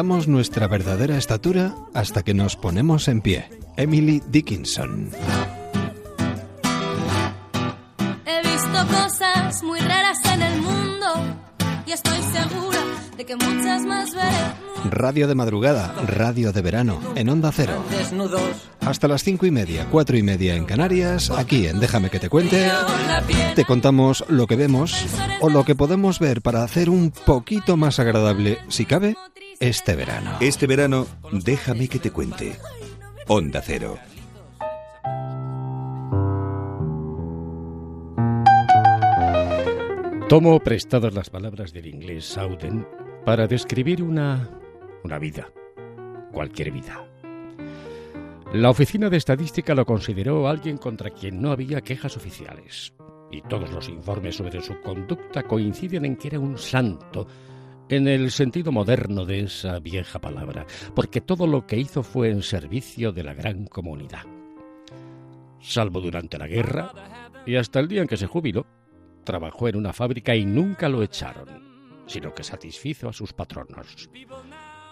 Ignoramos nuestra verdadera estatura hasta que nos ponemos en pie. Emily Dickinson. He visto cosas muy raras en el mundo y estoy segura de que muchas más veré. Radio de madrugada, radio de verano, en Onda Cero. Hasta las cinco y media, cuatro y media en Canarias, aquí en Déjame que te cuente, te contamos lo que vemos o lo que podemos ver para hacer un poquito más agradable, si cabe, este verano. Este verano, déjame que te cuente. Onda Cero. Tomo prestadas las palabras del inglés Sauden para describir una, una vida, cualquier vida. La Oficina de Estadística lo consideró alguien contra quien no había quejas oficiales, y todos los informes sobre su conducta coinciden en que era un santo, en el sentido moderno de esa vieja palabra, porque todo lo que hizo fue en servicio de la gran comunidad. Salvo durante la guerra y hasta el día en que se jubiló, trabajó en una fábrica y nunca lo echaron, sino que satisfizo a sus patronos.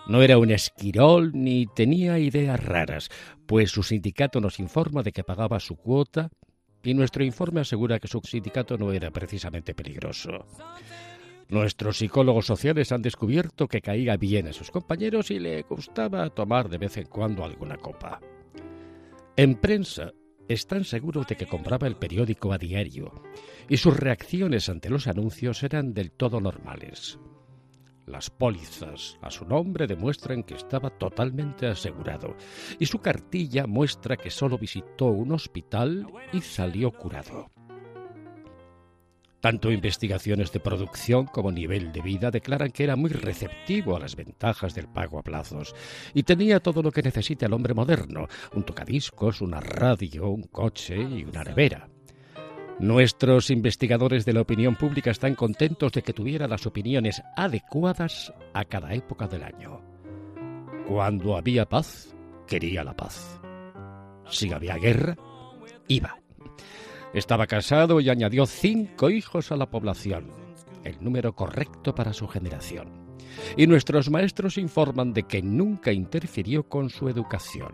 No era un esquirol ni tenía ideas raras, pues su sindicato nos informa de que pagaba su cuota y nuestro informe asegura que su sindicato no era precisamente peligroso. Nuestros psicólogos sociales han descubierto que caía bien a sus compañeros y le gustaba tomar de vez en cuando alguna copa. En prensa están seguros de que compraba el periódico a diario y sus reacciones ante los anuncios eran del todo normales. Las pólizas a su nombre demuestran que estaba totalmente asegurado y su cartilla muestra que solo visitó un hospital y salió curado. Tanto investigaciones de producción como nivel de vida declaran que era muy receptivo a las ventajas del pago a plazos y tenía todo lo que necesita el hombre moderno, un tocadiscos, una radio, un coche y una nevera. Nuestros investigadores de la opinión pública están contentos de que tuviera las opiniones adecuadas a cada época del año. Cuando había paz, quería la paz. Si había guerra, iba. Estaba casado y añadió cinco hijos a la población, el número correcto para su generación. Y nuestros maestros informan de que nunca interfirió con su educación.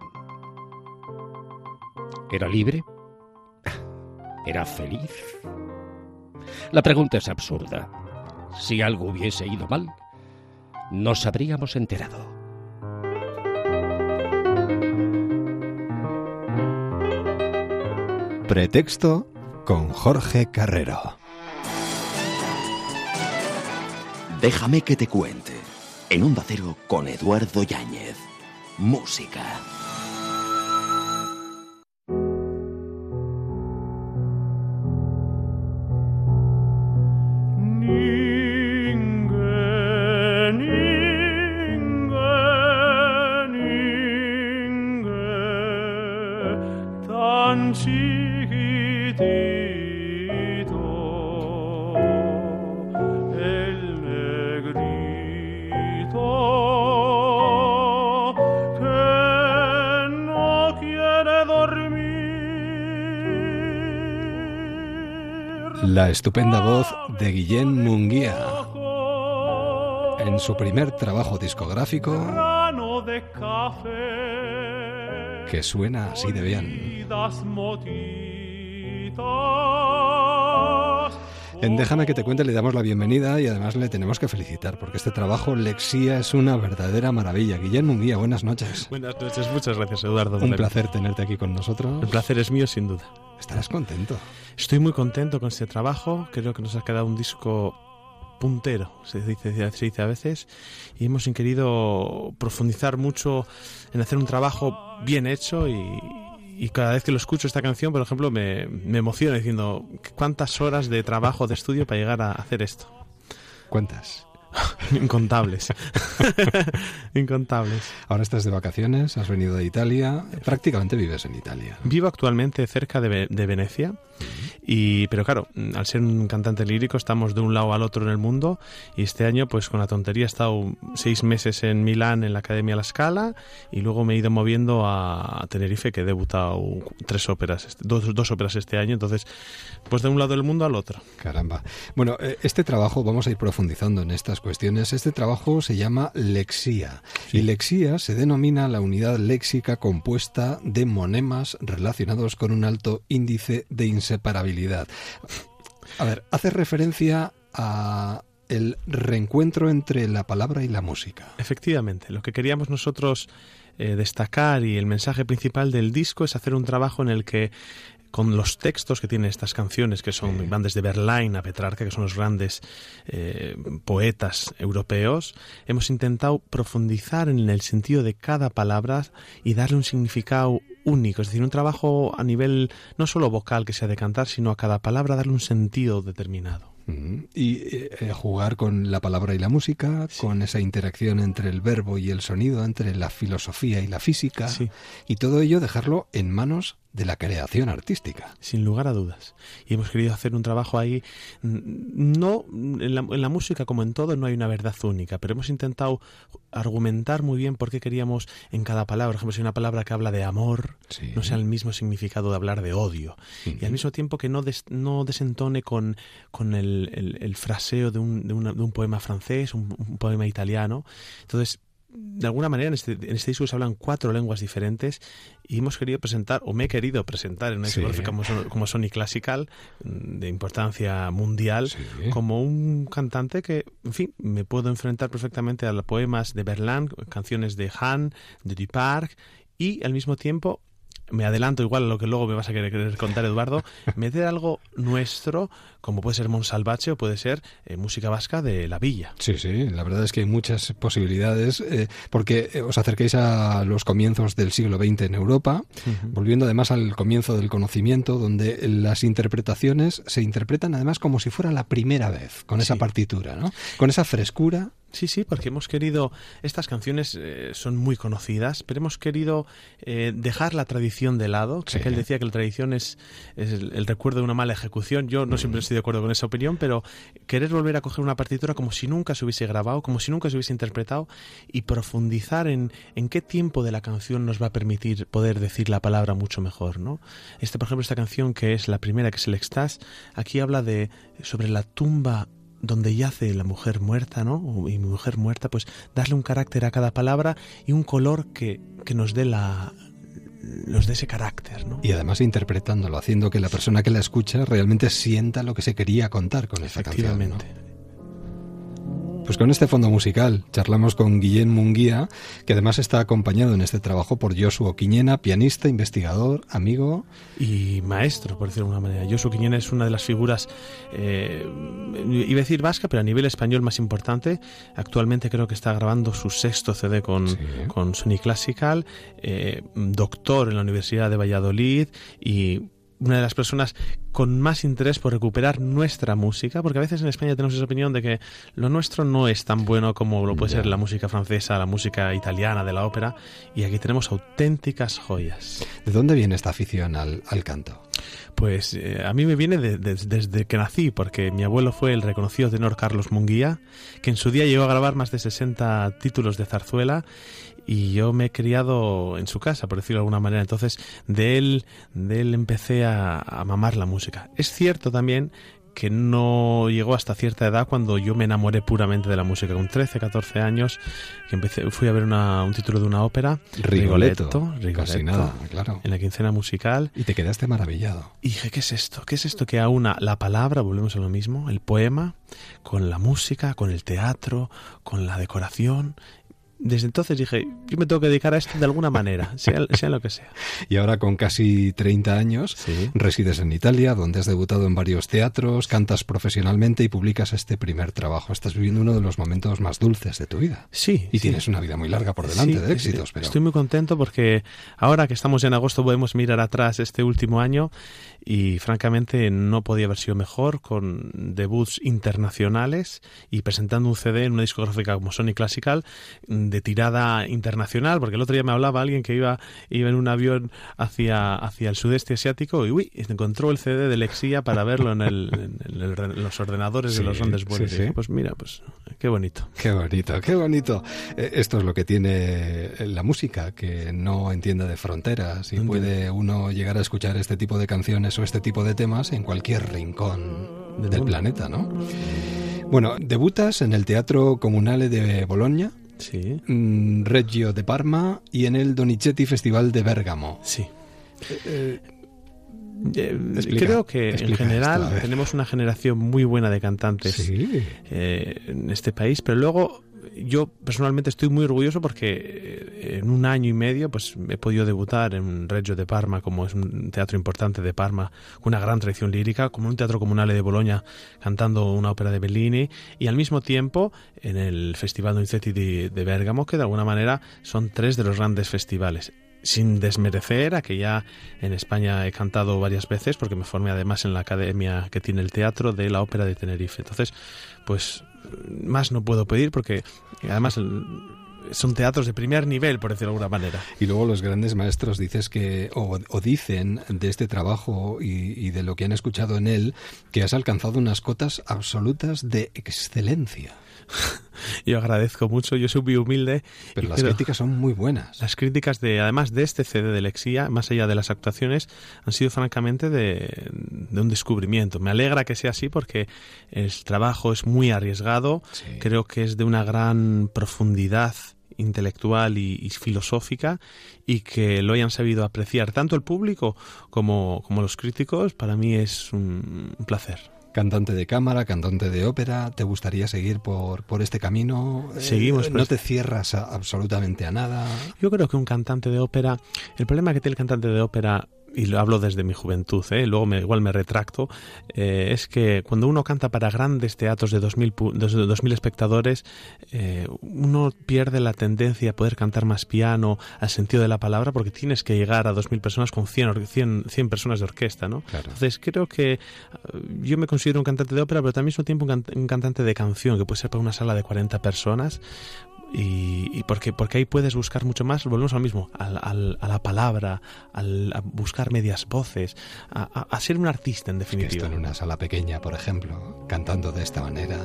¿Era libre? ¿Era feliz? La pregunta es absurda. Si algo hubiese ido mal, nos habríamos enterado. Pretexto con Jorge Carrero. Déjame que te cuente. En Onda Cero con Eduardo Yáñez. Música. Estupenda voz de Guillén Munguía. En su primer trabajo discográfico, que suena así de bien. En Déjame que te cuente le damos la bienvenida y además le tenemos que felicitar porque este trabajo Lexía es una verdadera maravilla. Guillermo Munguía, buenas noches. Buenas noches, muchas gracias Eduardo. Un placer tenerte aquí con nosotros. El placer es mío sin duda. ¿Estarás contento? Estoy muy contento con este trabajo, creo que nos ha quedado un disco puntero, se dice, se dice a veces, y hemos querido profundizar mucho en hacer un trabajo bien hecho y, y cada vez que lo escucho esta canción, por ejemplo, me, me emociona diciendo cuántas horas de trabajo, de estudio para llegar a hacer esto. ¿Cuántas? Incontables. Incontables. Ahora estás de vacaciones, has venido de Italia, prácticamente vives en Italia. Vivo actualmente cerca de, de Venecia, y, pero claro, al ser un cantante lírico estamos de un lado al otro en el mundo. Y este año pues con la tontería he estado seis meses en Milán en la Academia La Scala y luego me he ido moviendo a Tenerife que he debutado tres óperas, dos, dos óperas este año, entonces pues de un lado del mundo al otro. Caramba. Bueno, eh, este trabajo, vamos a ir profundizando en estas cuestiones, este trabajo se llama lexía. Y lexía se denomina la unidad léxica compuesta de monemas relacionados con un alto índice de inseparabilidad. A ver, hace referencia a el reencuentro entre la palabra y la música. Efectivamente, lo que queríamos nosotros eh, destacar y el mensaje principal del disco es hacer un trabajo en el que con los textos que tienen estas canciones, que son van desde Verlaine a Petrarca, que son los grandes eh, poetas europeos, hemos intentado profundizar en el sentido de cada palabra y darle un significado único, es decir, un trabajo a nivel no solo vocal que sea de cantar, sino a cada palabra darle un sentido determinado. Y eh, jugar con la palabra y la música, con esa interacción entre el verbo y el sonido, entre la filosofía y la física, y todo ello dejarlo en manos de la creación artística. Sin lugar a dudas. Y hemos querido hacer un trabajo ahí, no en la, música como en todo no hay una verdad única, pero hemos intentado argumentar muy bien por qué queríamos en cada palabra, por ejemplo, si una palabra que habla de amor, no sea el mismo significado de hablar de odio. Y al mismo tiempo que no, no desentone con, con el, fraseo de un, de, un poema francés, un, un poema italiano. Entonces, de alguna manera en este, en este disco se hablan cuatro lenguas diferentes y hemos querido presentar, o me he querido presentar en una discografía como, como, Sony Classical, mm, de importancia mundial, como un cantante que, en fin, me puedo enfrentar perfectamente a los poemas de Berlán, canciones de Han, de Duparc, y al mismo tiempo me adelanto igual a lo que luego me vas a querer contar, Eduardo, meter algo nuestro, como puede ser Monsalvache o puede ser eh, música vasca de La Villa. Sí, sí, la verdad es que hay muchas posibilidades, eh, porque eh, os acerquéis a los comienzos del siglo XX en Europa, volviendo además al comienzo del conocimiento, donde las interpretaciones se interpretan además como si fuera la primera vez, con esa partitura, ¿no? Con esa frescura Sí, sí, porque hemos querido, estas canciones eh, son muy conocidas, pero hemos querido eh, dejar la tradición de lado, que él decía que la tradición es, el, recuerdo de una mala ejecución, yo no siempre estoy de acuerdo con esa opinión, pero querer volver a coger una partitura como si nunca se hubiese grabado, como si nunca se hubiese interpretado y profundizar en, en qué tiempo de la canción nos va a permitir poder decir la palabra mucho mejor, ¿no? Este, por ejemplo, esta canción que es la primera, que es el Extás, aquí habla de sobre la tumba donde yace la mujer muerta, ¿no? Y mi mujer muerta, pues darle un carácter a cada palabra y un color que, que nos dé la los de ese carácter, ¿no? Y además interpretándolo, haciendo que la persona que la escucha realmente sienta lo que se quería contar con esa canción. Efectivamente. Pues con este fondo musical charlamos con Guillén Munguía, que además está acompañado en este trabajo por Josuo Quiñena, pianista, investigador, amigo. Y maestro, por decirlo de alguna manera. Josuo Quiñena es una de las figuras, eh, iba a decir vasca, pero a nivel español más importante. Actualmente creo que está grabando su sexto CD con, con Sony Classical, eh, doctor en la Universidad de Valladolid y una de las personas con más interés por recuperar nuestra música, porque a veces en España tenemos esa opinión de que lo nuestro no es tan bueno como lo puede ser la música francesa, la música italiana de la ópera, y aquí tenemos auténticas joyas. ¿De dónde viene esta afición al, canto? Pues eh, a mí me viene desde que nací, porque mi abuelo fue el reconocido tenor Carlos Munguía, que en su día llegó a grabar más de 60 títulos de zarzuela y yo me he criado en su casa, por decirlo de alguna manera. Entonces, de él, de él empecé a, a mamar la música. Es cierto también que no llegó hasta cierta edad cuando yo me enamoré puramente de la música. Con 13, 14 años, que empecé, fui a ver una, un título de una ópera, Rigoletto, Rigoletto, nada, claro. en la quincena musical. Y te quedaste maravillado. Y dije, ¿qué es esto? ¿Qué es esto que aúna la palabra, volvemos a lo mismo, el poema, con la música, con el teatro, con la decoración desde entonces dije, yo me tengo que dedicar a esto de alguna manera, sea, sea lo que sea. Y ahora con casi 30 años resides en Italia, donde has debutado en varios teatros, cantas profesionalmente y publicas este primer trabajo. Estás viviendo uno de los momentos más dulces de tu vida. Sí. Y tienes una vida muy larga por delante de éxitos. Pero... Estoy muy contento porque ahora que estamos en agosto podemos mirar atrás este último año y francamente no podía haber sido mejor con debuts internacionales y presentando un CD en una discográfica como Sony Classical de tirada internacional, porque el otro día me hablaba alguien que iba, iba en un avión hacia, hacia el sudeste asiático y uy, encontró el CD de Lexia para verlo en, el, los ordenadores de los Ondes Pues mira, pues qué bonito. Qué bonito, qué bonito. Eh, esto es lo que tiene la música, que no entiende de fronteras y puede uno llegar a escuchar este tipo de canciones o este tipo de temas en cualquier rincón del planeta, ¿no? Bueno, debutas en el Teatro Comunale de Bologna sí. Mm, Reggio de Parma y en el Donizetti Festival de Bérgamo. Sí. Eh, eh, creo que en general tenemos una generación muy buena de cantantes eh, en este país, pero luego yo personalmente estoy muy orgulloso porque eh, en un año y medio pues he podido debutar en Reggio de Parma, como es un teatro importante de Parma, con una gran tradición lírica, como un teatro comunal de Boloña, cantando una ópera de Bellini, y al mismo tiempo en el Festival Donizetti de, de Bergamo, que de alguna manera son tres de los grandes festivales sin desmerecer a que ya en España he cantado varias veces porque me formé además en la academia que tiene el teatro de la ópera de Tenerife. Entonces, pues más no puedo pedir porque además son teatros de primer nivel, por decirlo de alguna manera. Y luego los grandes maestros dices que, o, dicen de este trabajo y, y, de lo que han escuchado en él, que has alcanzado unas cotas absolutas de excelencia. yo agradezco mucho, yo soy muy humilde. Pero las críticas son muy buenas. Las críticas de, además de este CD de Lexía, más allá de las actuaciones, han sido francamente de, un descubrimiento. Me alegra que sea así porque el trabajo es muy arriesgado, creo que es de una gran profundidad intelectual y, filosófica y que lo hayan sabido apreciar tanto el público como, como los críticos, para mí es un placer cantante de cámara, cantante de ópera, ¿te gustaría seguir por, por este camino? Eh, Seguimos. ¿No te cierras absolutamente a nada? Yo creo que un cantante de ópera, el problema que tiene el cantante de ópera y lo hablo desde mi juventud, ¿eh? luego me, igual me retracto, eh, es que cuando uno canta para grandes teatros de 2.000, mil espectadores, eh, uno pierde la tendencia a poder cantar más piano, al sentido de la palabra, porque tienes que llegar a 2.000 personas con 100, 100, 100 personas de orquesta. ¿no? Entonces creo que yo me considero un cantante de ópera, pero al mismo tiempo un, un cantante de canción, que puede ser para una sala de 40 personas, y, porque, porque ahí puedes buscar mucho más, volvemos al mismo, al, a la palabra, al, a buscar medias voces, a, ser un artista en definitiva. esto en una sala pequeña, por ejemplo, cantando de esta manera.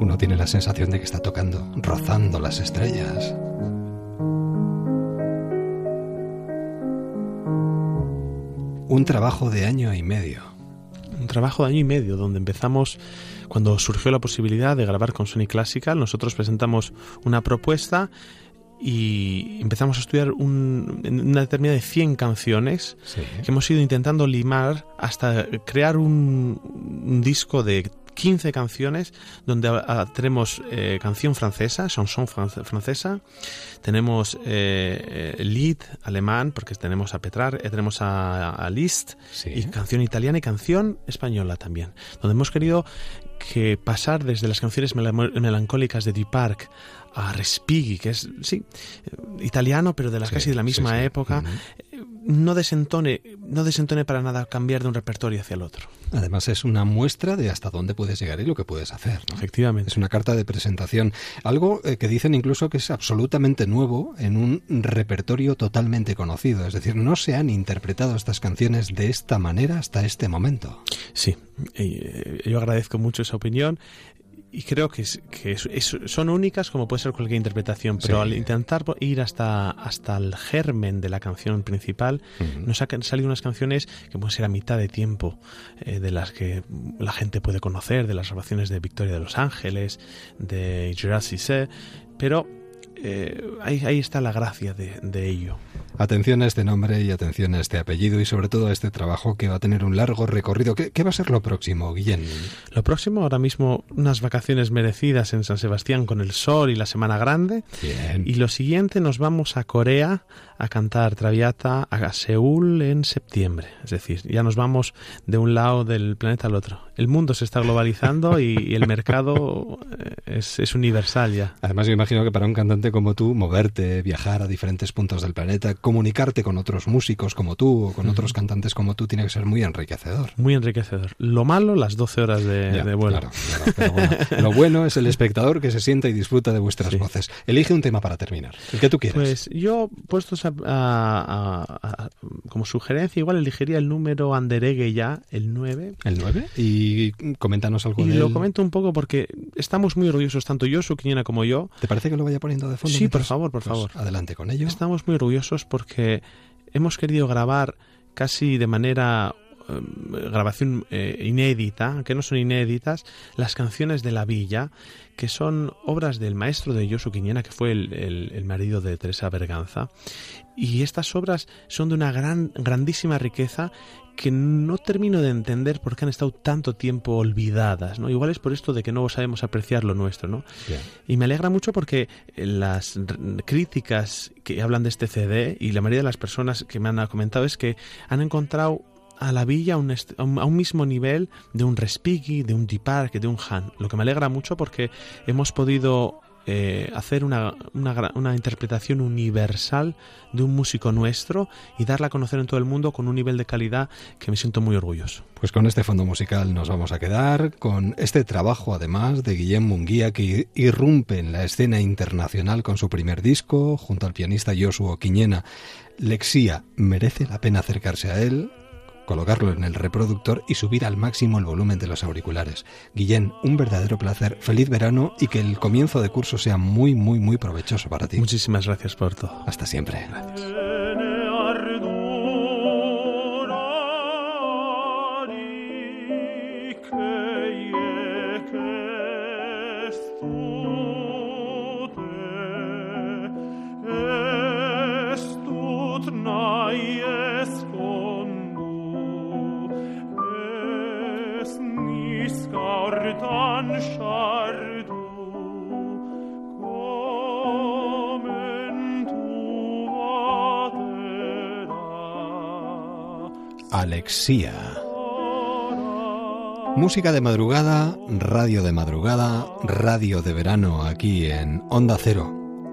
Uno tiene la sensación de que está tocando, rozando las estrellas. Un trabajo de año y medio un trabajo de año y medio donde empezamos cuando surgió la posibilidad de grabar con Sony Classical, nosotros presentamos una propuesta y empezamos a estudiar una determinada de 100 canciones que hemos ido intentando limar hasta crear un, un disco de 15 canciones donde tenemos eh, canción francesa, chanson francesa, tenemos eh, eh, lead alemán, porque tenemos a Petrar, tenemos a, Liszt, y canción italiana y canción española también, donde hemos querido que pasar desde las canciones melancólicas de Duparc a Respighi, que es, sí, italiano, pero de las casi de la misma época, no desentone, no desentone para nada cambiar de un repertorio hacia el otro. Además es una muestra de hasta dónde puedes llegar y lo que puedes hacer. Efectivamente. Es una carta de presentación. Algo eh, que dicen incluso que es absolutamente nuevo en un repertorio totalmente conocido. Es decir, no se han interpretado estas canciones de esta manera hasta este momento. Sí, eh, yo agradezco mucho esa opinión y creo que, que son únicas como puede ser cualquier interpretación, pero al intentar ir hasta, hasta el germen de la canción principal, nos han salido unas canciones que pueden ser a mitad de tiempo, eh, de las que la gente puede conocer, de las grabaciones de Victoria de los Ángeles, de Gerard Cissé, pero eh, ahí, ahí está la gracia de, de ello. Atención a este nombre y atención a este apellido y sobre todo a este trabajo que va a tener un largo recorrido. ¿Qué, va a ser lo próximo, Guillén? Lo próximo, ahora mismo, unas vacaciones merecidas en San Sebastián con el sol y la Semana Grande. Bien. Y lo siguiente, nos vamos a Corea a cantar Traviata a Seúl en septiembre. Es decir, ya nos vamos de un lado del planeta al otro. El mundo se está globalizando y, el mercado eh, es, es, universal ya. Además, yo imagino que para un cantante como tú, moverte, viajar a diferentes puntos del planeta, comunicarte con otros músicos como tú o con otros cantantes como tú tiene que ser muy enriquecedor. Muy enriquecedor. Lo malo, las 12 horas de, vuelo. Claro, pero bueno, lo bueno es el espectador que se sienta y disfruta de vuestras voces. Elige un tema para terminar, el que tú quieras. Pues yo, puestos a, como sugerencia, igual elegiría el número Anderegue ya, el 9. ¿El 9? Y coméntanos algo y de lo comento un poco porque estamos muy orgullosos, tanto yo, su Quiñena, como yo. ¿Te parece que lo vaya poniendo de fondo? Sí, por favor, por pues favor. Adelante con ello. Estamos muy orgullosos porque hemos querido grabar casi de manera em, grabación eh, inédita, que no son inéditas, las canciones de la villa, que son obras del maestro de Yosu Quiñena, que fue el, marido de Teresa Berganza. Y estas obras son de una gran, grandísima riqueza que no termino de entender por qué han estado tanto tiempo olvidadas, ¿no? Igual es por esto de que no sabemos apreciar lo nuestro, ¿no? Y me alegra mucho porque las críticas que hablan de este CD y la mayoría de las personas que me han comentado es que han encontrado a la villa a un, mismo nivel de un Respighi, de un Deep de un Han. Lo que me alegra mucho porque hemos podido eh, hacer una, una, interpretación universal de un músico nuestro y darla a conocer en todo el mundo con un nivel de calidad que me siento muy orgulloso. Pues con este fondo musical nos vamos a quedar, con este trabajo además de Guillem Munguía que irrumpe en la escena internacional con su primer disco, junto al pianista Joshua Quiñena. Lexía, merece la pena acercarse a él, colocarlo en el reproductor y subir al máximo el volumen de los auriculares. Guillén, un verdadero placer, feliz verano y que el comienzo de curso sea muy, muy, muy provechoso para ti. Muchísimas gracias por todo. Hasta siempre. Alexia. Música de madrugada, radio de madrugada, radio de verano aquí en Onda Cero.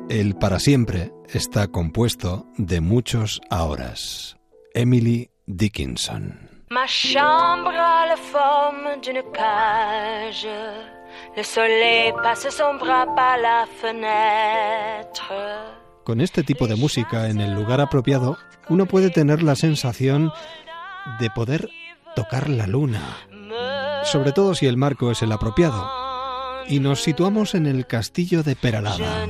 El para siempre está compuesto de muchos ahoras. Emily Dickinson. Ma chambre a la forme d'une cage. Le soleil passe son bras par la fenêtre. Con este tipo de música en el lugar apropiado, uno puede tener la sensación de poder tocar la luna, sobre todo si el marco es el apropiado. Y nos situamos en el castillo de Peralada,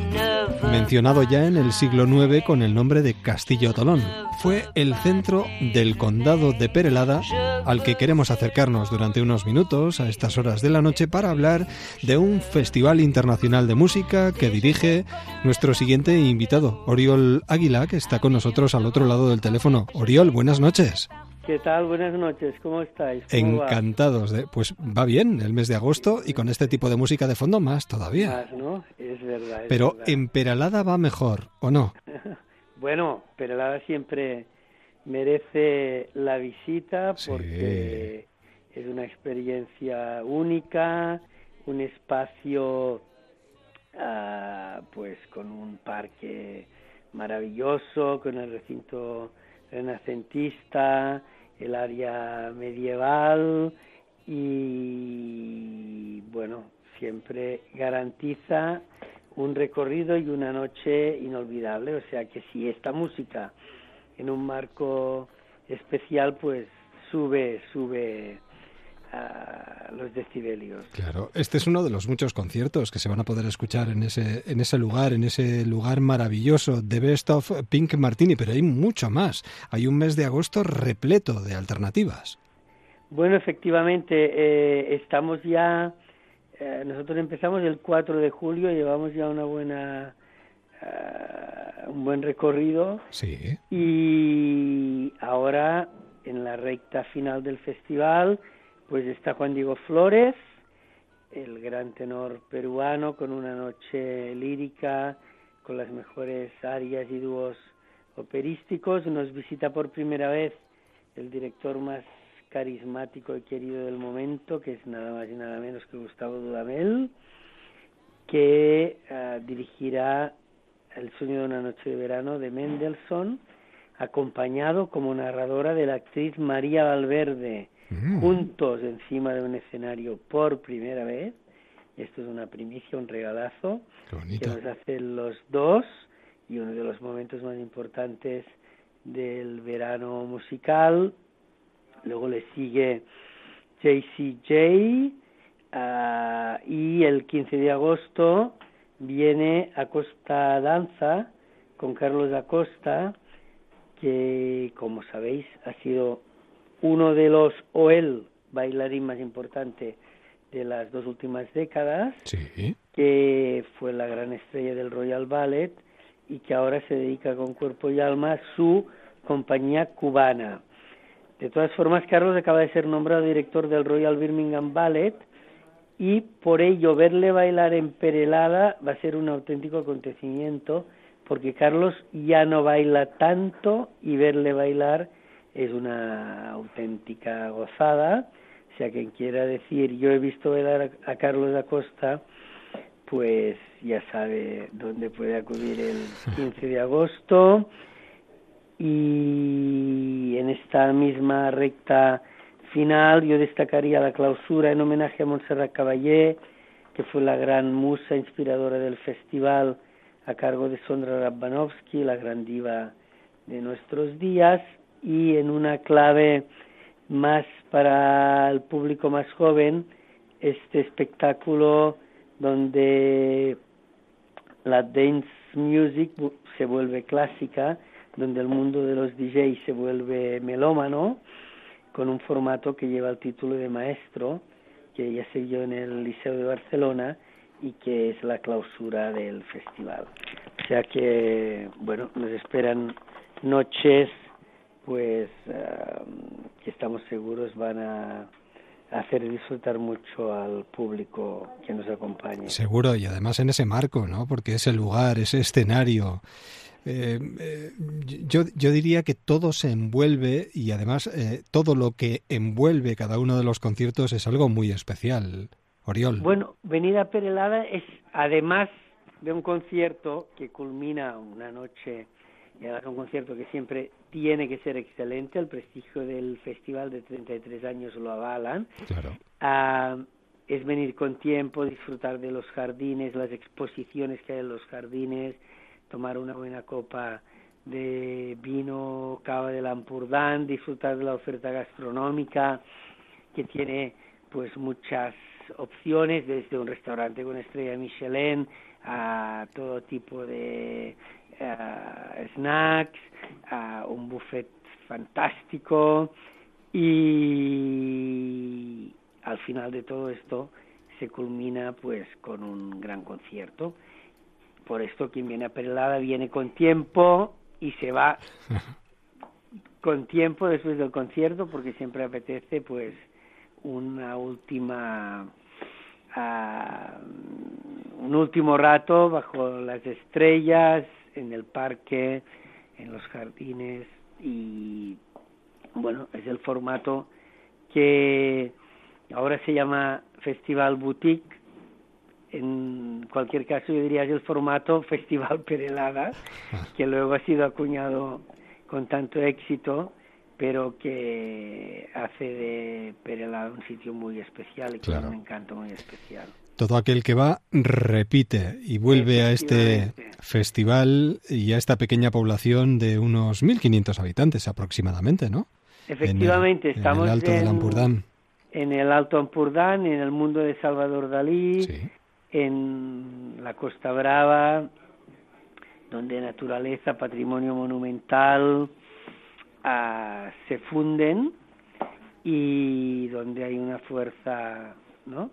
mencionado ya en el siglo IX con el nombre de Castillo Tolón. Fue el centro del condado de Perelada al que queremos acercarnos durante unos minutos a estas horas de la noche para hablar de un festival internacional de música que dirige nuestro siguiente invitado, Oriol Águila, que está con nosotros al otro lado del teléfono. Oriol, buenas noches. ¿Qué tal? Buenas noches, ¿cómo estáis? Encantados. De, pues va bien el mes de agosto y con este tipo de música de fondo más todavía. Más, ¿no? Es verdad. Pero en Peralada va mejor, ¿o no? bueno, Peralada siempre merece la visita porque es una experiencia única, un espacio ah, pues con un parque maravilloso, con el recinto renacentista, el área medieval y bueno, siempre garantiza un recorrido y una noche inolvidable, o sea que si esta música en un marco especial pues sube, sube los decibelios. Claro, este es uno de los muchos conciertos que se van a poder escuchar en ese, en ese lugar, en ese lugar maravilloso de Best of Pink Martini, pero hay mucho más. Hay un mes de agosto repleto de alternativas. Bueno, efectivamente, eh, estamos ya, eh, nosotros empezamos el 4 de julio, llevamos ya una buena ah, un buen recorrido. Sí. Y ahora, en la recta final del festival, pues está Juan Diego Flores, el gran tenor peruano, con una noche lírica, con las mejores arias y dúos operísticos. Nos visita por primera vez el director más carismático y querido del momento, que es nada más y nada menos que Gustavo Dudamel, que ah, dirigirá El sueño de una noche de verano de Mendelssohn, acompañado como narradora de la actriz María Valverde, mm. juntos encima de un escenario por primera vez. Esto es una primicia, un regalazo que nos hacen los dos y uno de los momentos más importantes del verano musical luego le sigue JCJ ah, y el 15 de agosto viene Acosta Danza con Carlos Acosta que como sabéis ha sido uno de los o el bailarín más importante de las dos últimas décadas, que fue la gran estrella del Royal Ballet y que ahora se dedica con cuerpo y alma a su compañía cubana. De todas formas, Carlos acaba de ser nombrado director del Royal Birmingham Ballet y por ello verle bailar en Perelada va a ser un auténtico acontecimiento porque Carlos ya no baila tanto y verle bailar es una auténtica gozada. O sea, quien quiera decir, yo he visto bailar a Carlos Acosta, pues ya sabe dónde puede acudir el 15 de agosto y en esta misma recta final yo destacaría la clausura en homenaje a Montserrat Caballé, que fue la gran musa inspiradora del festival a cargo de Sondra Rabbanovsky, la gran diva de nuestros días, y en una clave más para el público más joven, este espectáculo donde la dance music se vuelve clásica, donde el mundo de los DJs se vuelve melómano, con un formato que lleva el título de maestro, que ya se dio en el Liceo de Barcelona y que es la clausura del festival. O sea que, bueno, nos esperan noches, pues, que estamos seguros van a hacer disfrutar mucho al público que nos acompañe. Seguro, y además en ese marco, ¿no? Porque ese lugar, ese escenario, eh, eh, yo, yo, diría que todo se envuelve y además eh, todo lo que envuelve cada uno de los conciertos es algo muy especial. Oriol. Bueno, venir a Perelada es además de un concierto que culmina una noche, un concierto que siempre tiene que ser excelente, el prestigio del festival de 33 años lo avalan. Claro. Ah, es venir con tiempo, disfrutar de los jardines, las exposiciones que hay en los jardines, tomar una buena copa de vino cava de Lampurdán, disfrutar de la oferta gastronómica que tiene pues muchas opciones desde un restaurante con estrella Michelin a todo tipo de snacks, a un buffet fantástico y al final de todo esto se culmina pues con un gran concierto. Por esto quien viene a Perelada viene con tiempo y se va con tiempo después del concierto porque siempre apetece pues una última uh, un último rato bajo las estrellas en el parque en los jardines y bueno es el formato que ahora se llama Festival Boutique en cualquier caso yo diría es el formato Festival Perelada, que luego ha sido acuñado con tanto éxito, pero que hace de Perelada un sitio muy especial y que un encanto muy especial. Todo aquel que va repite y vuelve a este festival y a esta pequeña población de unos 1.500 habitantes aproximadamente, ¿no? Efectivamente, estamos en el Alto en, En el Alto Ampurdán, en el mundo de Salvador Dalí, sí en la Costa Brava, donde naturaleza, patrimonio monumental ah, se funden y donde hay una fuerza ¿no?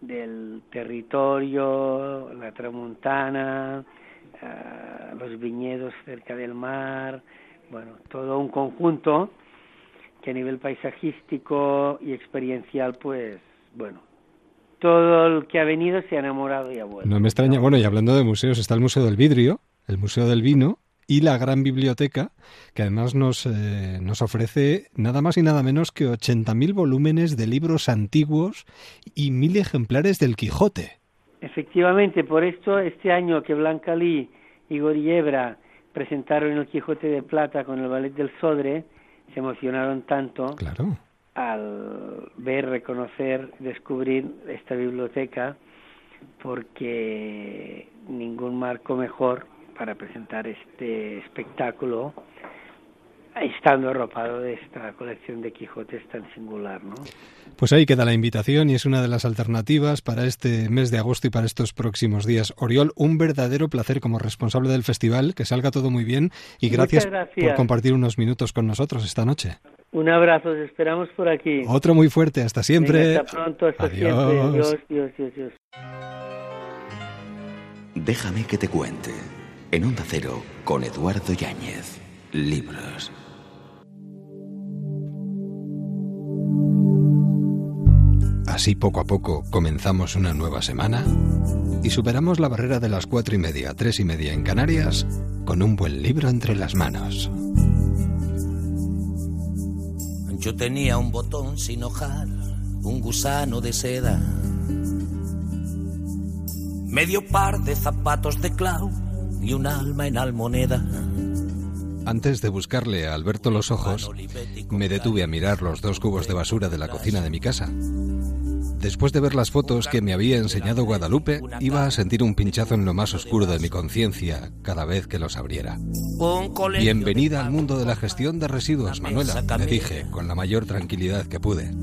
Del territorio, la tramontana, los viñedos cerca del mar, bueno, todo un conjunto que a nivel paisajístico y experiencial, pues, bueno, todo el que ha venido se ha enamorado y ha vuelto. No me extraña, bueno, y hablando de museos, está el Museo del Vidrio, el Museo del Vino y la gran biblioteca, que además nos, eh, nos ofrece nada más y nada menos que 80.000 volúmenes de libros antiguos y mil ejemplares del Quijote. Efectivamente, por esto este año que Blanca Lee y Goriebra presentaron el Quijote de Plata con el Ballet del Sodre, se emocionaron tanto claro. al ver, reconocer, descubrir esta biblioteca, porque ningún marco mejor para presentar este espectáculo estando arropado de esta colección de Quijotes tan singular, ¿no? Pues ahí queda la invitación y es una de las alternativas para este mes de agosto y para estos próximos días. Oriol, un verdadero placer como responsable del festival, que salga todo muy bien y gracias, por compartir unos minutos con nosotros esta noche. Un abrazo, os esperamos por aquí. Otro muy fuerte, hasta siempre. hasta pronto, hasta siempre. Dios, Dios, Dios, Dios. Déjame que te cuente. En Onda Cero, con Eduardo Yáñez. Libros. Así poco a poco comenzamos una nueva semana y superamos la barrera de las cuatro y media, tres y media en Canarias con un buen libro entre las manos. Yo tenía un botón sin hojar, un gusano de seda, medio par de zapatos de clau y un alma en almoneda. Antes de buscarle a Alberto los ojos, me detuve a mirar los dos cubos de basura de la cocina de mi casa. Después de ver las fotos que me había enseñado Guadalupe, iba a sentir un pinchazo en lo más oscuro de mi conciencia cada vez que los abriera. Bienvenida al mundo de la gestión de residuos, Manuela, le dije con la mayor tranquilidad que pude.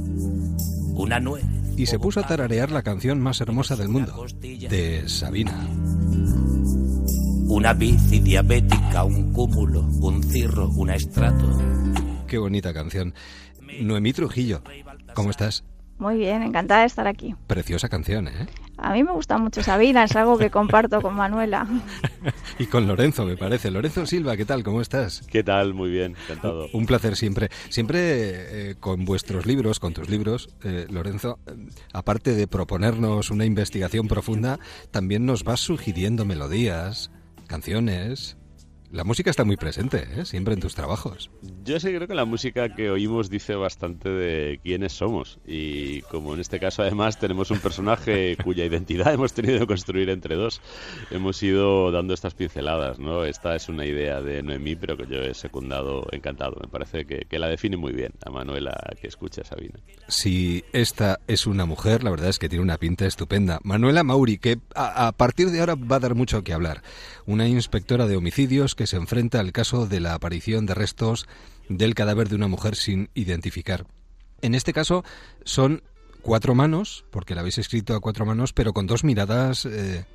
Y se puso a tararear la canción más hermosa del mundo, de Sabina. Una bici diabética, un cúmulo, un cirro, un estrato. Qué bonita canción. Noemí Trujillo, ¿cómo estás? Muy bien, encantada de estar aquí. Preciosa canción, ¿eh? A mí me gusta mucho Sabina, es algo que comparto con Manuela. y con Lorenzo, me parece. Lorenzo Silva, ¿qué tal? ¿Cómo estás? ¿Qué tal? Muy bien, encantado. Un placer siempre. Siempre eh, con vuestros libros, con tus libros, eh, Lorenzo, eh, aparte de proponernos una investigación profunda, también nos vas sugiriendo melodías, canciones. La música está muy presente, ¿eh? siempre en tus trabajos. Yo sí creo que la música que oímos dice bastante de quiénes somos. Y como en este caso además tenemos un personaje cuya identidad hemos tenido que construir entre dos, hemos ido dando estas pinceladas. ¿no? Esta es una idea de Noemí, pero que yo he secundado encantado. Me parece que, la define muy bien a Manuela que escucha a Sabina. Si esta es una mujer, la verdad es que tiene una pinta estupenda. Manuela Mauri, que a, a partir de ahora va a dar mucho que hablar. Una inspectora de homicidios que se enfrenta al caso de la aparición de restos del cadáver de una mujer sin identificar. En este caso son cuatro manos, porque la habéis escrito a cuatro manos, pero con dos miradas, eh,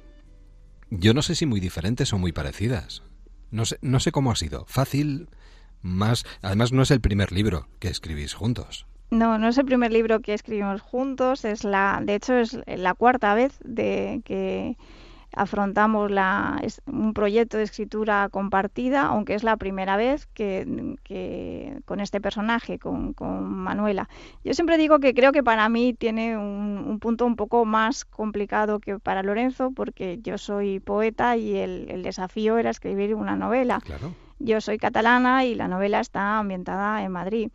yo no sé si muy diferentes o muy parecidas. No sé, no sé cómo ha sido. Fácil, más. Además, no es el primer libro que escribís juntos. No, no es el primer libro que escribimos juntos. Es la, de hecho, es la cuarta vez de que afrontamos la, un proyecto de escritura compartida, aunque es la primera vez que, con este personaje, con, Manuela. Yo siempre digo que creo que para mí tiene un, punto un poco más complicado que para Lorenzo, porque yo soy poeta y el, desafío era escribir una novela. Yo soy catalana y la novela está ambientada en Madrid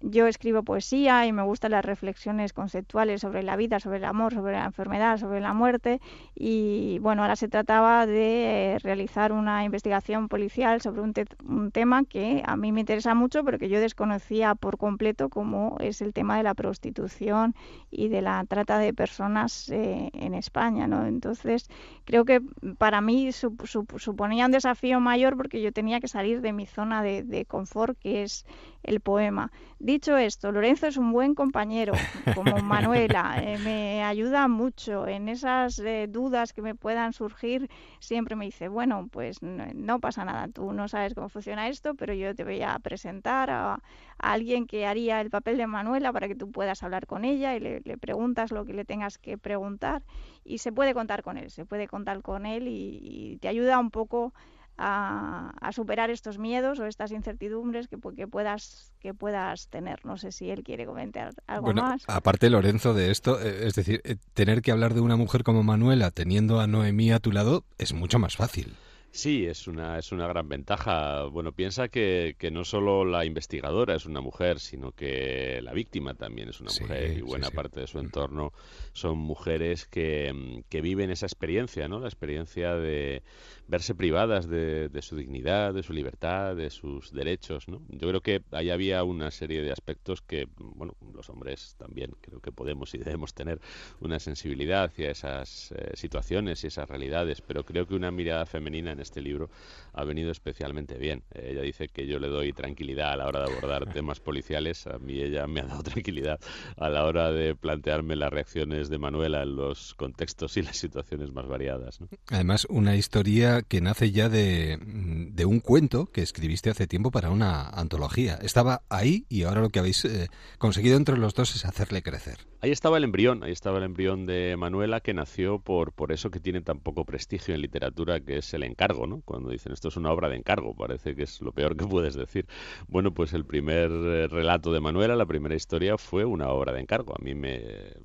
yo escribo poesía y me gustan las reflexiones conceptuales sobre la vida, sobre el amor, sobre la enfermedad, sobre la muerte. Y bueno, ahora se trataba de eh, realizar una investigación policial sobre un, un, tema que a mí me interesa mucho, pero que yo desconocía por completo, como es el tema de la prostitución y de la trata de personas eh, en España. ¿no? Entonces, creo que para mí suponía un desafío mayor porque yo tenía que salir de mi zona de, de confort, que es el poema. Dicho esto, Lorenzo es un buen compañero, como Manuela, eh, me ayuda mucho en esas eh, dudas que me puedan surgir, siempre me dice, bueno, pues no, pasa nada, tú no sabes cómo funciona esto, pero yo te voy a presentar a, alguien que haría el papel de Manuela para que tú puedas hablar con ella y le, preguntas lo que le tengas que preguntar y se puede contar con él, se puede contar con él y te ayuda un poco a, superar estos miedos o estas incertidumbres que, que, puedas que puedas tener. No sé si él quiere comentar algo bueno, más. Aparte, Lorenzo, de esto, eh, es decir, eh, tener que hablar de una mujer como Manuela teniendo a Noemí a tu lado es mucho más fácil. Sí, es una, es una gran ventaja. Bueno, piensa que, que, no solo la investigadora es una mujer, sino que la víctima también es una mujer y buena parte de su entorno son mujeres que, que, viven esa experiencia, ¿no? La experiencia de verse privadas de, de, su dignidad, de su libertad, de sus derechos, ¿no? Yo creo que ahí había una serie de aspectos que, bueno, los hombres también creo que podemos y debemos tener una sensibilidad hacia esas eh, situaciones y esas realidades, pero creo que una mirada femenina en este libro ha venido especialmente bien. Ella dice que yo le doy tranquilidad a la hora de abordar temas policiales, a mí ella me ha dado tranquilidad a la hora de plantearme las reacciones de Manuela en los contextos y las situaciones más variadas. Además, una historia que nace ya de, de, un cuento que escribiste hace tiempo para una antología. Estaba ahí y ahora lo que habéis eh, conseguido entre los dos es hacerle crecer. Ahí estaba el embrión, ahí estaba el embrión de Manuela que nació por, por eso que tiene tan poco prestigio en literatura, que es el encargo, ¿no? Cuando dicen esto es una obra de encargo, parece que es lo peor que puedes decir. Bueno, pues el primer eh, relato de Manuela, la primera historia, fue una obra de encargo. A mí me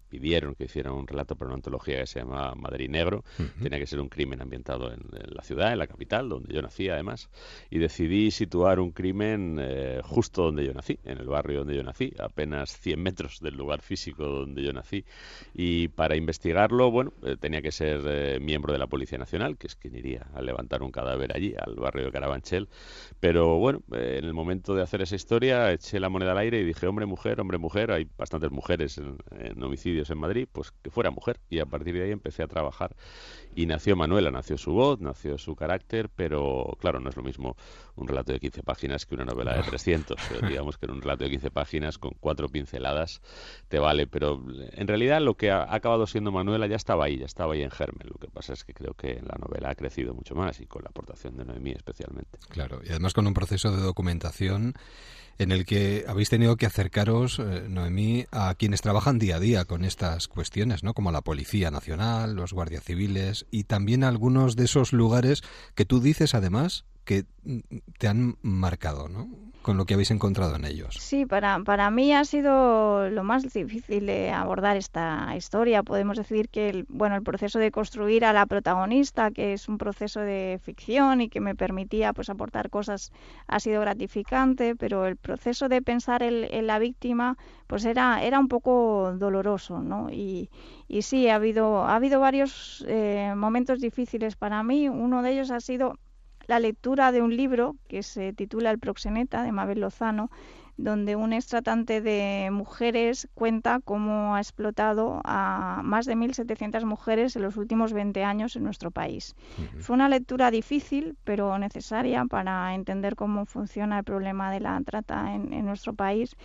pidieron que hiciera un relato para una antología que se llama Madrid Negro. Tenía que ser un crimen ambientado en, la ciudad, en la capital, donde yo nací además. Y decidí situar un crimen eh, justo donde yo nací, en el barrio donde yo nací, apenas 100 metros del lugar físico donde yo nací. Y para investigarlo, bueno, eh, tenía que ser eh, miembro de la Policía Nacional, que es quien iría a levantar un cadáver allí, al barrio de Carabanchel. Pero bueno, eh, en el momento de hacer esa historia, eché la moneda al aire y dije, hombre, mujer, hombre, mujer, hay bastantes mujeres en homicidios en Madrid, pues que fuera mujer. Y a partir de ahí empecé a trabajar y nació Manuela, nació su voz, nació su carácter, pero claro, no es lo mismo un relato de 15 páginas que una novela de 300. digamos que en un relato de 15 páginas con cuatro pinceladas te vale, pero en realidad lo que ha acabado siendo Manuela ya estaba ahí, ya estaba ahí en germen. Lo que pasa es que creo que la novela ha crecido mucho más y con la aportación de Noemí especialmente. Claro, y además con un proceso de documentación en el que habéis tenido que acercaros, eh, Noemí, a quienes trabajan día a día con estas cuestiones, ¿no? Como la Policía Nacional, los guardias civiles y también algunos de esos lugares que tú dices, además, que te han marcado, ¿no? Con lo que habéis encontrado en ellos. Sí, para, para mí ha sido lo más difícil de abordar esta historia. Podemos decir que el, bueno, el proceso de construir a la protagonista, que es un proceso de ficción y que me permitía pues aportar cosas, ha sido gratificante, pero el proceso de pensar en, la víctima pues era, era un poco doloroso, ¿no? Y, y sí, ha habido, ha habido varios eh, momentos difíciles para mí. Uno de ellos ha sido la lectura de un libro que se titula El proxeneta de Mabel Lozano, donde un extratante de mujeres cuenta cómo ha explotado a más de 1.700 mujeres en los últimos 20 años en nuestro país. Fue una lectura difícil, pero necesaria para entender cómo funciona el problema de la trata en, en nuestro país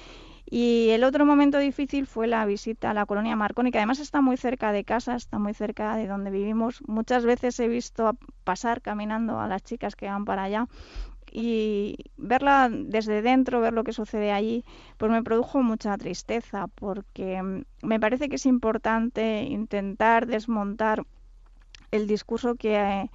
y el otro momento difícil fue la visita a la colonia Marconi, que además está muy cerca de casa, está muy cerca de donde vivimos. Muchas veces he visto pasar caminando a las chicas que van para allá y verla desde dentro, ver lo que sucede allí, pues me produjo mucha tristeza porque mm, me parece que es importante intentar desmontar el discurso que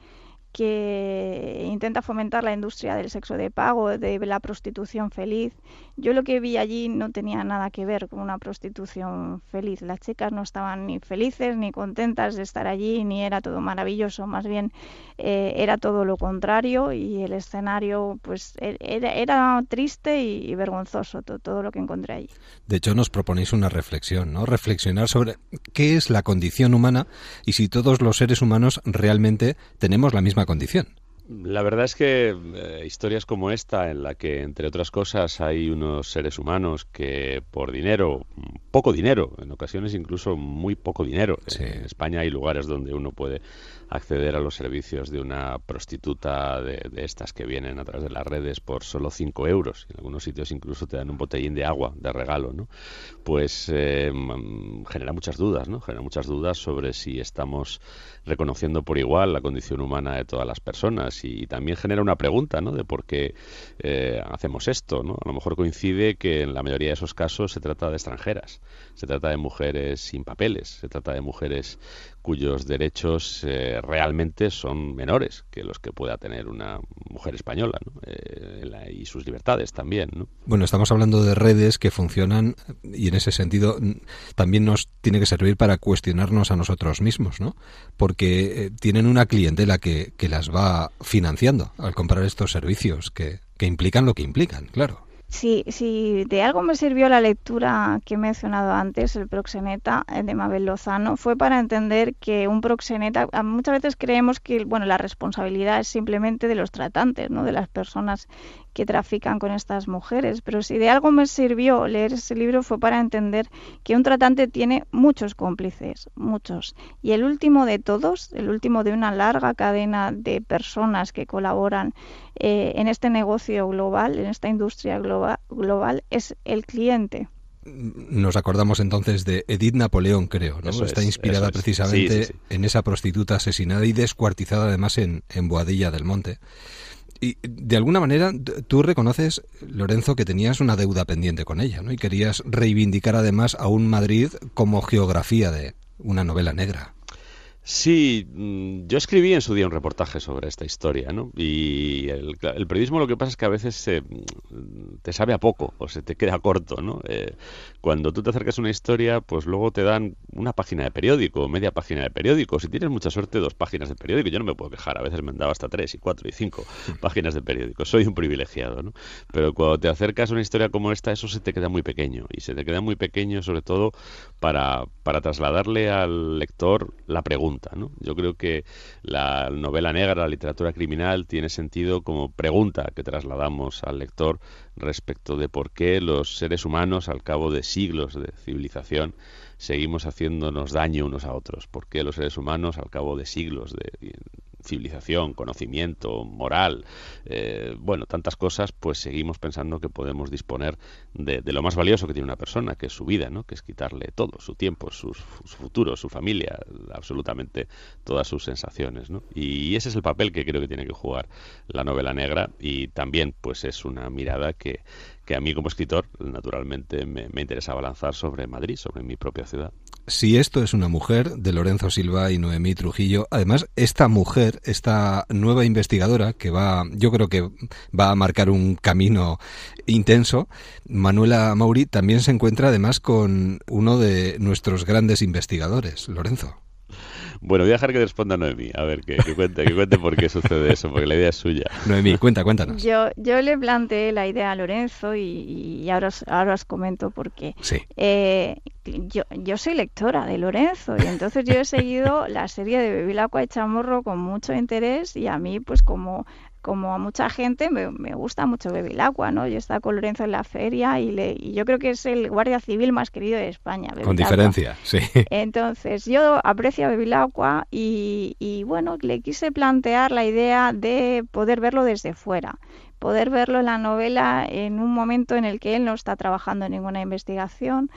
que intenta fomentar la industria del sexo de pago, de la prostitución feliz. Yo lo que vi allí no tenía nada que ver con una prostitución feliz. Las chicas no estaban ni felices ni contentas de estar allí, ni era todo maravilloso. Más bien eh, era todo lo contrario y el escenario pues e-, era, triste y, vergonzoso todo, todo, lo que encontré allí. De hecho, nos proponéis una reflexión, ¿no? Reflexionar sobre qué es la condición humana y si todos los seres humanos realmente tenemos la misma condición. La verdad es que eh, historias como esta, en la que, entre otras cosas, hay unos seres humanos que por dinero, poco dinero, en ocasiones incluso muy poco dinero, en España hay lugares donde uno puede acceder a los servicios de una prostituta de, estas que vienen a través de las redes por solo 5 euros. En algunos sitios incluso te dan un botellín de agua de regalo, ¿no? Pues eh, genera muchas dudas, ¿no? Genera muchas dudas sobre si estamos reconociendo por igual la condición humana de todas las personas y, también genera una pregunta ¿no? de por qué eh, hacemos esto. ¿no? A lo mejor coincide que en la mayoría de esos casos se trata de extranjeras, se trata de mujeres sin papeles, se trata de mujeres cuyos derechos eh, realmente son menores que los que pueda tener una mujer española eh, y sus libertades también. ¿no? Bueno, estamos hablando de redes que funcionan y en ese sentido también nos tiene que servir para cuestionarnos a nosotros mismos, ¿no? porque eh, tienen una clientela que, que las va financiando al comprar estos servicios que, que implican lo que implican, claro. Si, si de algo me sirvió la lectura que he mencionado antes, el proxeneta de Mabel Lozano, fue para entender que un proxeneta, muchas veces creemos que bueno, la responsabilidad es simplemente de los tratantes, ¿no? de las personas que trafican con estas mujeres. Pero si de algo me sirvió leer ese libro fue para entender que un tratante tiene muchos cómplices, muchos. Y el último de todos, el último de una larga cadena de personas que colaboran eh, en este negocio global, en esta industria global, global, es el cliente nos acordamos entonces de Edith Napoleón, creo, ¿no? Está inspirada precisamente en esa prostituta asesinada y descuartizada además en, en Boadilla del Monte. Y de alguna manera tú reconoces, Lorenzo, que tenías una deuda pendiente con ella, ¿no? Y querías reivindicar además a un Madrid como geografía de una novela negra. Sí, mm, yo escribí en su día un reportaje sobre esta historia, ¿no? Y el, periodismo lo que pasa es que a veces se, mm, te sabe a poco o se te queda corto, ¿no? Eh, cuando tú te acercas a una historia, pues luego te dan una página de periódico, media página de periódico. Si tienes mucha suerte, dos páginas de periódico. Yo no me puedo quejar, a veces me han dado hasta tres y cuatro y cinco páginas de periódico. Soy un privilegiado, ¿no? Pero cuando te acercas a una historia como esta, eso se te queda muy pequeño. Y se te queda muy pequeño sobre todo para, para trasladarle al lector la pregunta yo creo que la novela negra, la literatura criminal, tiene sentido como pregunta que trasladamos al lector respecto de por qué los seres humanos, al cabo de siglos de civilización, seguimos haciéndonos daño unos a otros, por qué los seres humanos, al cabo de siglos de civilización, conocimiento, moral, eh, bueno, tantas cosas, pues seguimos pensando que podemos disponer de, lo más valioso que tiene una persona, que es su vida, ¿no? que es quitarle todo, su tiempo, su, futuro, su familia, absolutamente todas sus sensaciones. ¿no? Y ese es el papel que creo que tiene que jugar la novela negra y también pues es una mirada que, que a mí como escritor naturalmente me, me interesaba lanzar sobre Madrid, sobre mi propia ciudad. Si esto es una mujer de Lorenzo Silva y Noemí Trujillo, además esta mujer, esta nueva investigadora que va, yo creo que va a marcar un camino intenso, Manuela Mauri también se encuentra además con uno de nuestros grandes investigadores, Lorenzo. Bueno, voy a dejar que responda Noemí, a ver, que, cuente, que cuente por qué sucede eso, porque la idea es suya. Noemí, cuenta, cuéntanos. Yo, yo le planteé la idea a Lorenzo y, ahora, os, ahora os comento por qué. Sí. Eh, yo, yo soy lectora de Lorenzo y entonces yo he seguido la serie de Bevilacqua y Chamorro con mucho interés y a mí, pues como como a mucha gente, me, gusta mucho Bevilacqua, ¿no? Yo estaba con Lorenzo en la feria y, le, y yo creo que es el guardia civil más querido de España. Con diferencia, sí. Entonces, yo aprecio a Bevilacqua y, y, bueno, le quise plantear la idea de poder verlo desde fuera poder verlo en la novela en un momento en el que él no está trabajando en ninguna investigación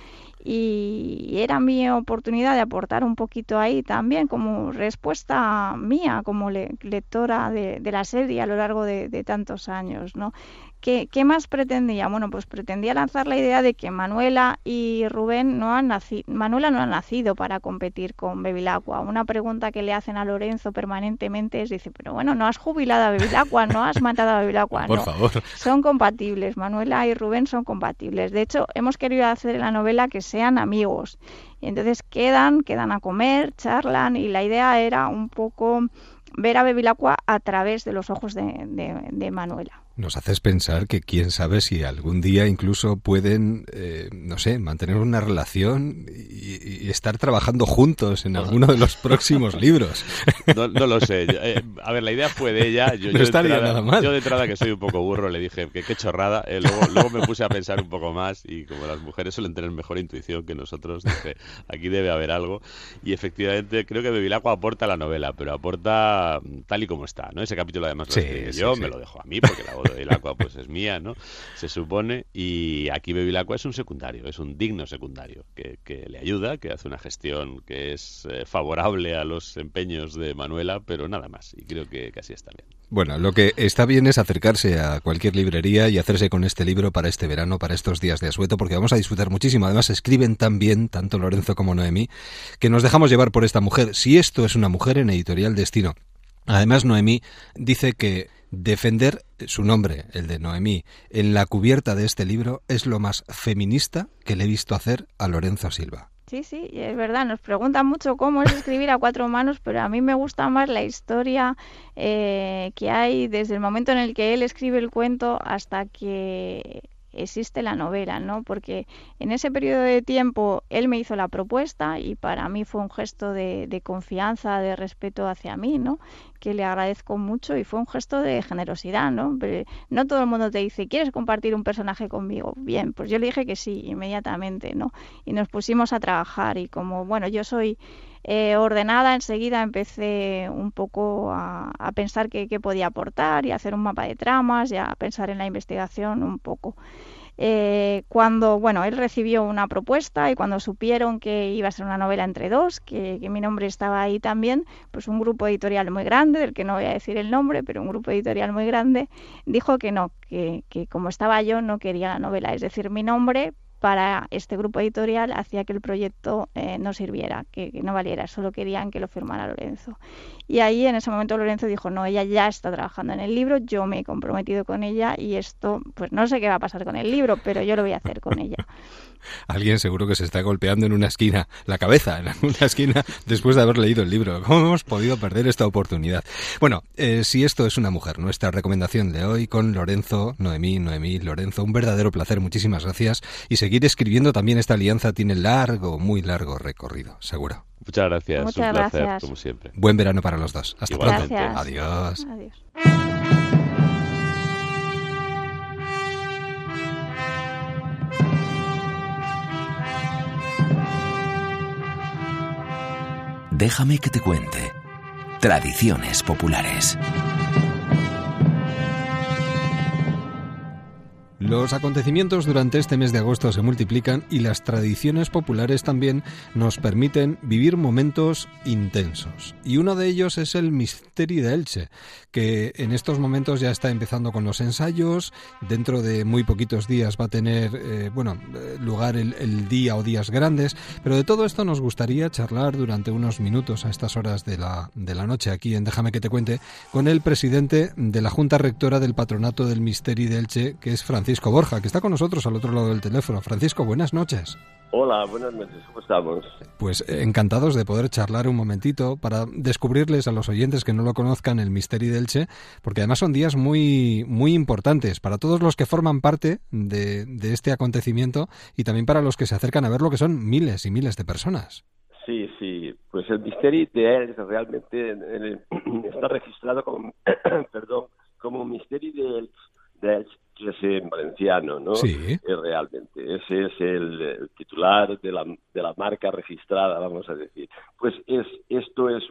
y era mi oportunidad de aportar un poquito ahí también como respuesta mía como lectora de, la serie a lo largo de, de tantos años, ¿no? ¿Qué, más pretendía? Bueno, pues pretendía lanzar la idea de que Manuela y Rubén no han nacido, Manuela no ha nacido para competir con Bevilacqua. Una pregunta que le hacen a Lorenzo permanentemente es, dice, pero bueno, no has jubilado a Bevilacqua, no has matado a Bevilacqua. Por favor. Son compatibles, Manuela y Rubén son compatibles. De hecho, hemos querido hacer en la novela que sean amigos. Y entonces quedan, quedan a comer, charlan y la idea era un poco ver a Bevilacqua a través de los ojos de Manuela. Nos haces pensar que quién sabe si algún día incluso pueden, eh, no sé, mantener una relación y, estar trabajando juntos en alguno de los próximos libros. No, lo sé. Eh, a ver, la idea fue de ella. Yo, no estaría nada mal. Yo de entrada, que soy un poco burro, le dije que qué chorrada. Eh, luego, luego, me puse a pensar un poco más y como las mujeres suelen tener mejor intuición que nosotros, dije, aquí debe haber algo. Y efectivamente creo que Bevilacqua aporta la novela, pero aporta tal y como está. ¿no? Ese capítulo además lo yo, me lo dejo a mí porque la voz de Bevilacqua pues es mía, ¿no? Se supone. Y aquí Bevilacqua es un secundario, es un digno secundario que, le ayuda, que hace una gestión que es eh, favorable a los empeños de Manuela, pero nada más. Y creo que casi está bien. Bueno, lo que está bien es acercarse a cualquier librería y hacerse con este libro para este verano, para estos días de asueto, porque vamos a disfrutar muchísimo. Además, escriben tan bien, tanto Lorenzo como Noemí, que nos dejamos llevar por esta mujer. Si esto es una mujer en Editorial Destino. Además, Noemí dice que Defender su nombre, el de Noemí, en la cubierta de este libro es lo más feminista que le he visto hacer a Lorenzo Silva. Sí, sí, es verdad. Nos preguntan mucho cómo es escribir a cuatro manos, pero a mí me gusta más la historia eh, que hay desde el momento en el que él escribe el cuento hasta que existe la novela, ¿no? Porque en ese periodo de tiempo él me hizo la propuesta y para mí fue un gesto de, confianza, de respeto hacia mí, ¿no? Que le agradezco mucho y fue un gesto de generosidad, ¿no? no todo el mundo te dice, ¿quieres compartir un personaje conmigo? Bien, pues yo le dije que sí, inmediatamente, ¿no? Y nos pusimos a trabajar y como, bueno, yo soy... Eh, ordenada, enseguida empecé un poco a, pensar qué, podía aportar y a hacer un mapa de tramas y a pensar en la investigación un poco. Eh, cuando, bueno, él recibió una propuesta y cuando supieron que iba a ser una novela entre dos, que, mi nombre estaba ahí también, pues un grupo editorial muy grande, del que no voy a decir el nombre, pero un grupo editorial muy grande, dijo que no, que, que como estaba yo no quería la novela, es decir, mi nombre para este grupo editorial hacía que el proyecto eh, no sirviera, que, no valiera, solo querían que lo firmara Lorenzo. Y ahí en ese momento Lorenzo dijo, no, ella ya está trabajando en el libro, yo me he comprometido con ella y esto, pues no sé qué va a pasar con el libro, pero yo lo voy a hacer con ella. Alguien seguro que se está golpeando en una esquina, la cabeza en una esquina, después de haber leído el libro. ¿Cómo hemos podido perder esta oportunidad? Bueno, eh, si esto es una mujer, nuestra recomendación de hoy con Lorenzo, Noemí, Noemí, Lorenzo, un verdadero placer, muchísimas gracias. Y seguir escribiendo también esta alianza tiene largo, muy largo recorrido, seguro. Muchas gracias, un placer, como siempre. Buen verano para los dos. Hasta pronto. Adiós. Adiós. Déjame que te cuente. Tradiciones populares. Los acontecimientos durante este mes de agosto se multiplican y las tradiciones populares también nos permiten vivir momentos intensos. Y uno de ellos es el Misteri de Elche, que en estos momentos ya está empezando con los ensayos. Dentro de muy poquitos días va a tener eh, bueno, eh, lugar el, día o días grandes. Pero de todo esto nos gustaría charlar durante unos minutos a estas horas de la, de la noche aquí en Déjame que te cuente con el presidente de la Junta Rectora del Patronato del Misteri de Elche, que es Francisco. Francisco Borja, que está con nosotros al otro lado del teléfono. Francisco, buenas noches. Hola, buenas noches, ¿cómo estamos? Pues eh, encantados de poder charlar un momentito para descubrirles a los oyentes que no lo conozcan el Misterio del Che, porque además son días muy, muy importantes para todos los que forman parte de, este acontecimiento y también para los que se acercan a verlo, que son miles y miles de personas. Sí, sí, pues el Misterio de él realmente está registrado como, perdón, como Misterio de del ese valenciano, ¿no? Sí. Eh, realmente. Ese es el, titular de la, de la marca registrada, vamos a decir. Pues es esto es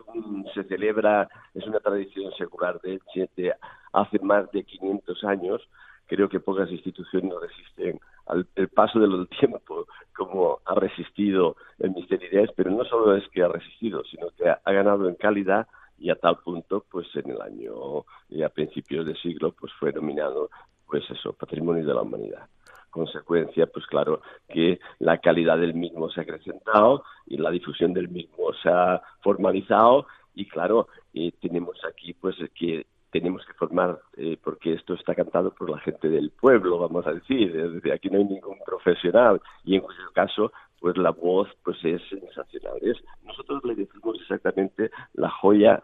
se celebra, es una tradición secular de, de hace más de 500 años. Creo que pocas instituciones resisten al el paso del tiempo como ha resistido el Misterio pero no solo es que ha resistido, sino que ha ganado en calidad y a tal punto, pues en el año y a principios de siglo, pues fue nominado, pues eso, Patrimonio de la Humanidad. Consecuencia, pues claro, que la calidad del mismo se ha acrecentado y la difusión del mismo se ha formalizado y claro, eh, tenemos aquí pues que tenemos que formar, eh, porque esto está cantado por la gente del pueblo, vamos a decir, es aquí no hay ningún profesional y en cualquier caso pues la voz pues es sensacional. Es, nosotros le decimos exactamente la joya,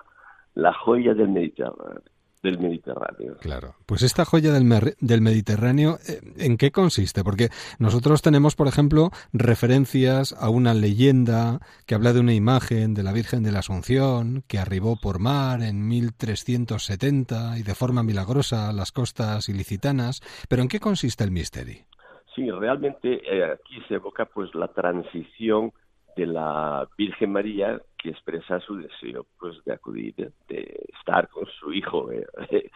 la joya del Mediterráneo. Del Mediterráneo. Claro. Pues esta joya del, del, Mediterráneo, eh, ¿en qué consiste? Porque nosotros tenemos, por ejemplo, referencias a una leyenda que habla de una imagen de la Virgen de la Asunción que arribó por mar en 1370 y de forma milagrosa a las costas ilicitanas. Pero ¿en qué consiste el misterio? Sí, realmente eh, aquí se evoca pues la transición de la Virgen María que expresa su deseo pues de acudir de estar con su hijo eh,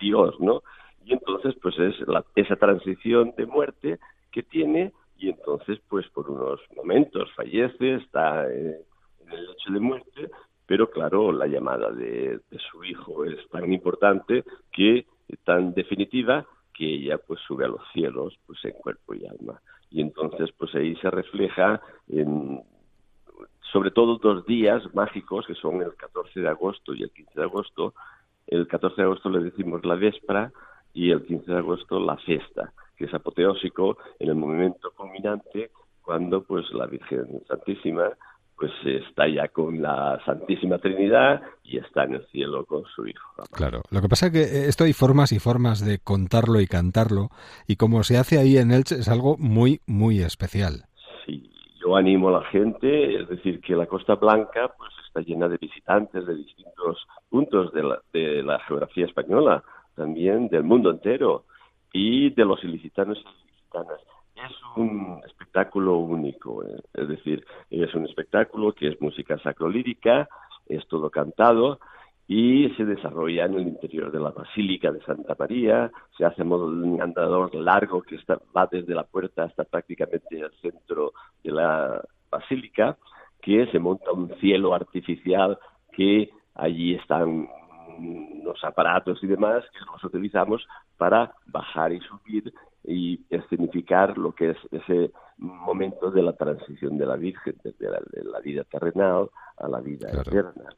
Dios no y entonces pues es esa transición de muerte que tiene y entonces pues por unos momentos fallece está eh, en el lecho de muerte pero claro la llamada de, de su hijo es tan importante que tan definitiva que ella pues sube a los cielos pues en cuerpo y alma. Y entonces pues ahí se refleja en sobre todo dos días mágicos que son el 14 de agosto y el 15 de agosto. El 14 de agosto le decimos la véspera y el 15 de agosto la fiesta, que es apoteósico en el momento culminante cuando pues la Virgen Santísima pues está ya con la Santísima Trinidad y está en el cielo con su Hijo. Claro, lo que pasa es que eh, esto hay formas y formas de contarlo y cantarlo y como se hace ahí en Elche es algo muy, muy especial. Sí, yo animo a la gente, es decir, que la Costa Blanca pues está llena de visitantes de distintos puntos de la, de la geografía española, también del mundo entero y de los ilicitanos y ilicitanas. Es un espectáculo único, eh, es decir, es un espectáculo que es música sacrolírica, es todo cantado, y se desarrolla en el interior de la Basílica de Santa María, se hace un andador largo que va desde la puerta hasta prácticamente el centro de la Basílica, que se monta un cielo artificial que allí están los aparatos y demás que los utilizamos para bajar y subir y escenificar lo que es ese momento de la transición de la Virgen, desde la, vida terrenal a la vida eterna.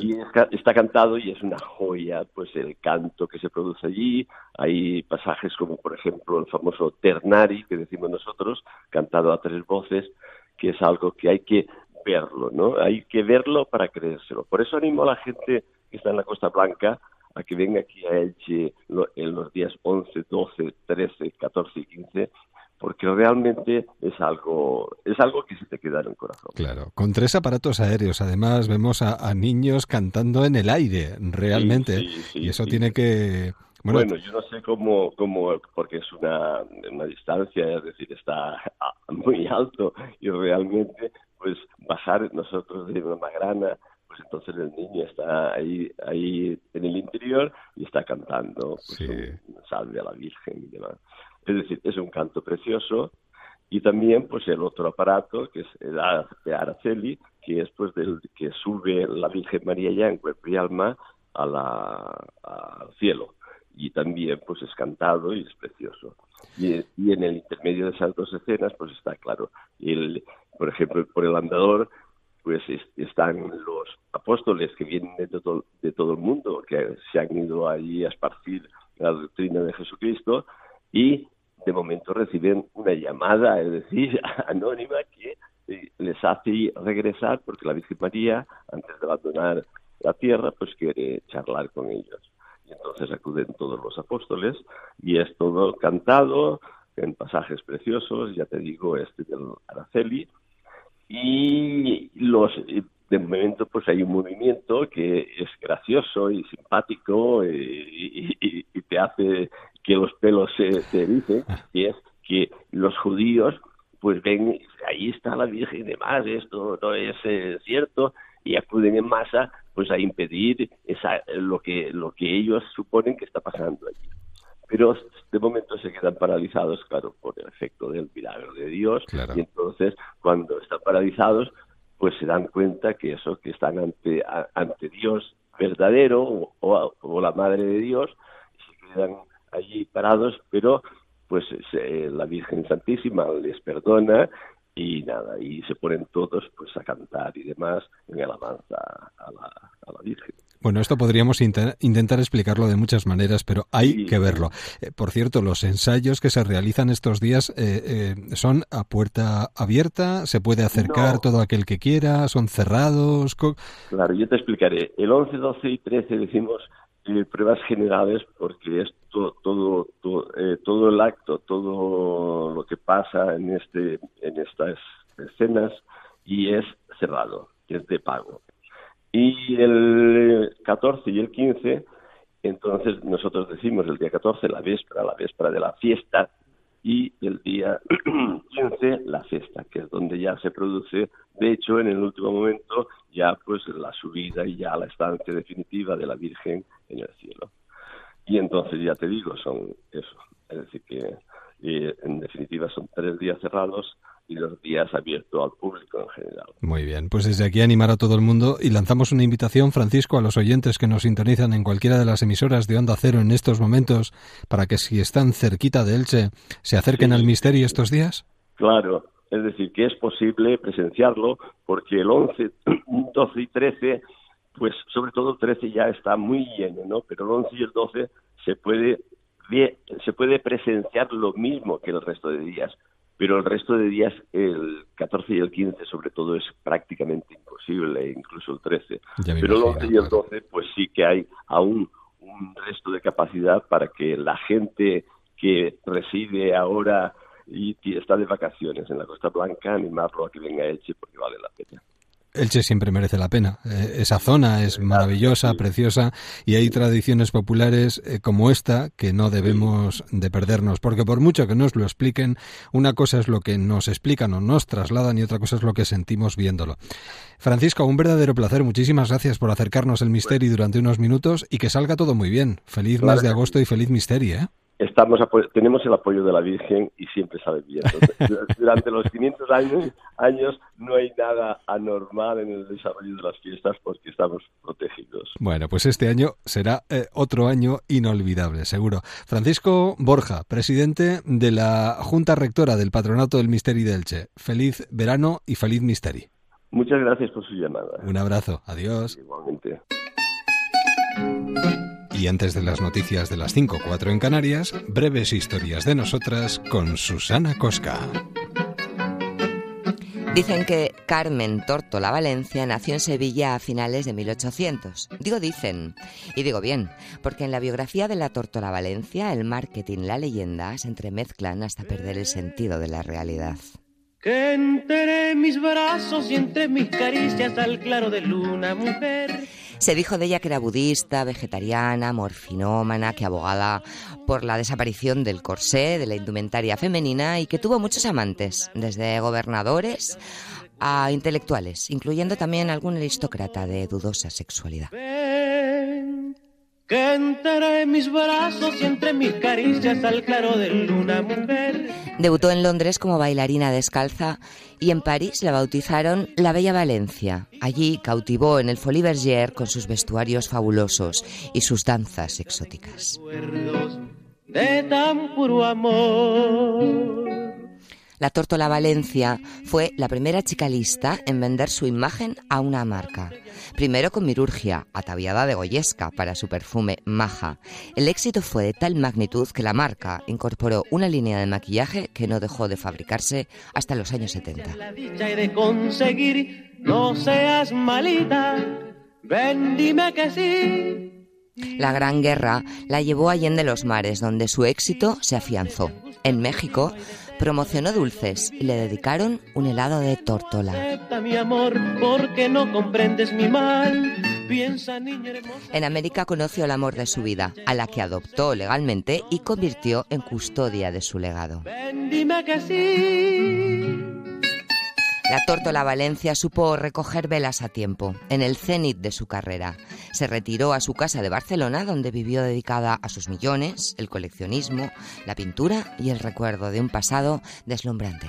Y está cantado y es una joya, pues el canto que se produce allí. Hay pasajes como, por ejemplo, el famoso Ternari, que decimos nosotros, cantado a tres voces, que es algo que hay que verlo, ¿no? Hay que verlo para creérselo. Por eso animo a la gente que está en la Costa Blanca a que venga aquí a Elche en los días 11, 12, 13, 14 y 15 porque realmente es algo es algo que se te queda en el corazón. Claro, con tres aparatos aéreos, además vemos a, niños cantando en el aire, realmente, y eso tiene que bueno, yo no sé cómo, cómo, porque es una, una distancia, es decir, está muy alto y realmente, pues bajar nosotros de una magrana pues entonces el niño está ahí, ahí en el interior y está cantando pues, salve a la Virgen y demás. Es decir, es un canto precioso y también pues el otro aparato que es el de Araceli, que es pues del que sube la Virgen María ya en cuerpo y alma a la, al cielo y también pues es cantado y es precioso. Y, y, en el intermedio de esas dos escenas pues está claro, el, por ejemplo, por el andador pues están los apóstoles que vienen de todo, de todo el mundo, que se han ido allí a esparcir la doctrina de Jesucristo y de momento reciben una llamada, es decir, anónima que eh, les hace regresar porque la Virgen María, antes de abandonar la tierra, pues quiere charlar con ellos. Y entonces acuden todos los apóstoles y es todo cantado en pasajes preciosos, ya te digo, este del Araceli, y los de momento pues hay un movimiento que es gracioso y simpático y, te hace que los pelos se, se ericen y es que los judíos pues ven ahí está la Virgen y demás esto no es eh, cierto y acuden en masa pues a impedir esa, lo que lo que ellos suponen que está pasando allí pero de momento se quedan paralizados, claro, por el efecto del milagro de Dios, y entonces cuando están paralizados, pues se dan cuenta que eso, que están ante, ante Dios verdadero o, la Madre de Dios, se quedan allí parados, pero pues la Virgen Santísima les perdona y nada, y se ponen todos pues a cantar y demás en alabanza a la, a la Virgen. Bueno, esto podríamos intentar explicarlo de muchas maneras, pero hay que verlo. Eh, por cierto, los ensayos que se realizan estos días eh, eh, son a puerta abierta, se puede acercar todo aquel que quiera, son cerrados. Claro, yo te explicaré. El 11, 12 y 13 decimos eh, pruebas generales porque es todo, todo, eh, todo, el acto, todo lo que pasa en, este, en estas escenas y es cerrado, es de pago. Y el 14 y el 15, entonces nosotros decimos el día 14 la víspera, la víspera de la fiesta, y el día 15 la fiesta, que es donde ya se produce, de hecho, en el último momento, ya pues la subida y ya la estancia definitiva de la Virgen en el cielo. Y entonces ya te digo, son eso, es decir que en definitiva son tres días cerrados y los días abiertos al público en general. Muy bien, pues desde aquí animar a todo el mundo y lanzamos una invitación, Francisco, a los oyentes que nos sintonizan en cualquiera de las emisoras de Onda Cero en estos momentos, para que si están cerquita de Elche, se acerquen al misterio estos días. Claro, es decir, que es posible presenciarlo porque el 11, 12 y 13, pues sobre todo el 13 ya está muy lleno, ¿no? Pero el 11 y el 12 se puede se puede presenciar lo mismo que el resto de días pero el resto de días, el 14 y el 15 sobre todo, es prácticamente imposible, incluso el 13. Pero el 11 y el 12, pues sí que hay aún un resto de capacidad para que la gente que reside ahora y está de vacaciones en la Costa Blanca, animarlo a que venga a Elche porque vale la pena. Elche siempre merece la pena. Eh, esa zona es maravillosa, preciosa y hay tradiciones populares eh, como esta que no debemos de perdernos, porque por mucho que nos lo expliquen, una cosa es lo que nos explican o nos trasladan y otra cosa es lo que sentimos viéndolo. Francisco, un verdadero placer. Muchísimas gracias por acercarnos el misterio durante unos minutos y que salga todo muy bien. Feliz mes de agosto y feliz misterio. ¿eh? Estamos tenemos el apoyo de la Virgen y siempre sale bien. Durante los 500 años, años no hay nada anormal en el desarrollo de las fiestas porque estamos protegidos. Bueno, pues este año será eh, otro año inolvidable, seguro. Francisco Borja, presidente de la Junta Rectora del Patronato del Misteri de Elche. Feliz verano y feliz Misteri. Muchas gracias por su llamada. Un abrazo. Adiós. Igualmente. Y antes de las noticias de las 5.4 en Canarias, breves historias de nosotras con Susana Cosca. Dicen que Carmen Tórtola Valencia nació en Sevilla a finales de 1800. Digo dicen, y digo bien, porque en la biografía de la Tórtola Valencia el marketing y la leyenda se entremezclan hasta perder el sentido de la realidad. Que enteré mis brazos y entre mis caricias al claro de luna, mujer. Se dijo de ella que era budista, vegetariana, morfinómana, que abogaba por la desaparición del corsé, de la indumentaria femenina y que tuvo muchos amantes, desde gobernadores a intelectuales, incluyendo también algún aristócrata de dudosa sexualidad que mis brazos y entre mis caricias al claro de luna mujer. Debutó en Londres como bailarina descalza y en París la bautizaron la Bella Valencia. Allí cautivó en el Folie Bergère con sus vestuarios fabulosos y sus danzas exóticas. De tan puro amor. La Tórtola Valencia fue la primera chica lista en vender su imagen a una marca. Primero con Mirurgia, ataviada de Goyesca para su perfume Maja. El éxito fue de tal magnitud que la marca incorporó una línea de maquillaje que no dejó de fabricarse hasta los años 70. de conseguir, no seas malita, ven dime que sí. La Gran Guerra la llevó a Allende los Mares, donde su éxito se afianzó. En México promocionó dulces y le dedicaron un helado de tórtola. En América conoció el amor de su vida, a la que adoptó legalmente y convirtió en custodia de su legado. La Tórtola Valencia supo recoger velas a tiempo, en el cenit de su carrera. Se retiró a su casa de Barcelona, donde vivió dedicada a sus millones, el coleccionismo, la pintura y el recuerdo de un pasado deslumbrante.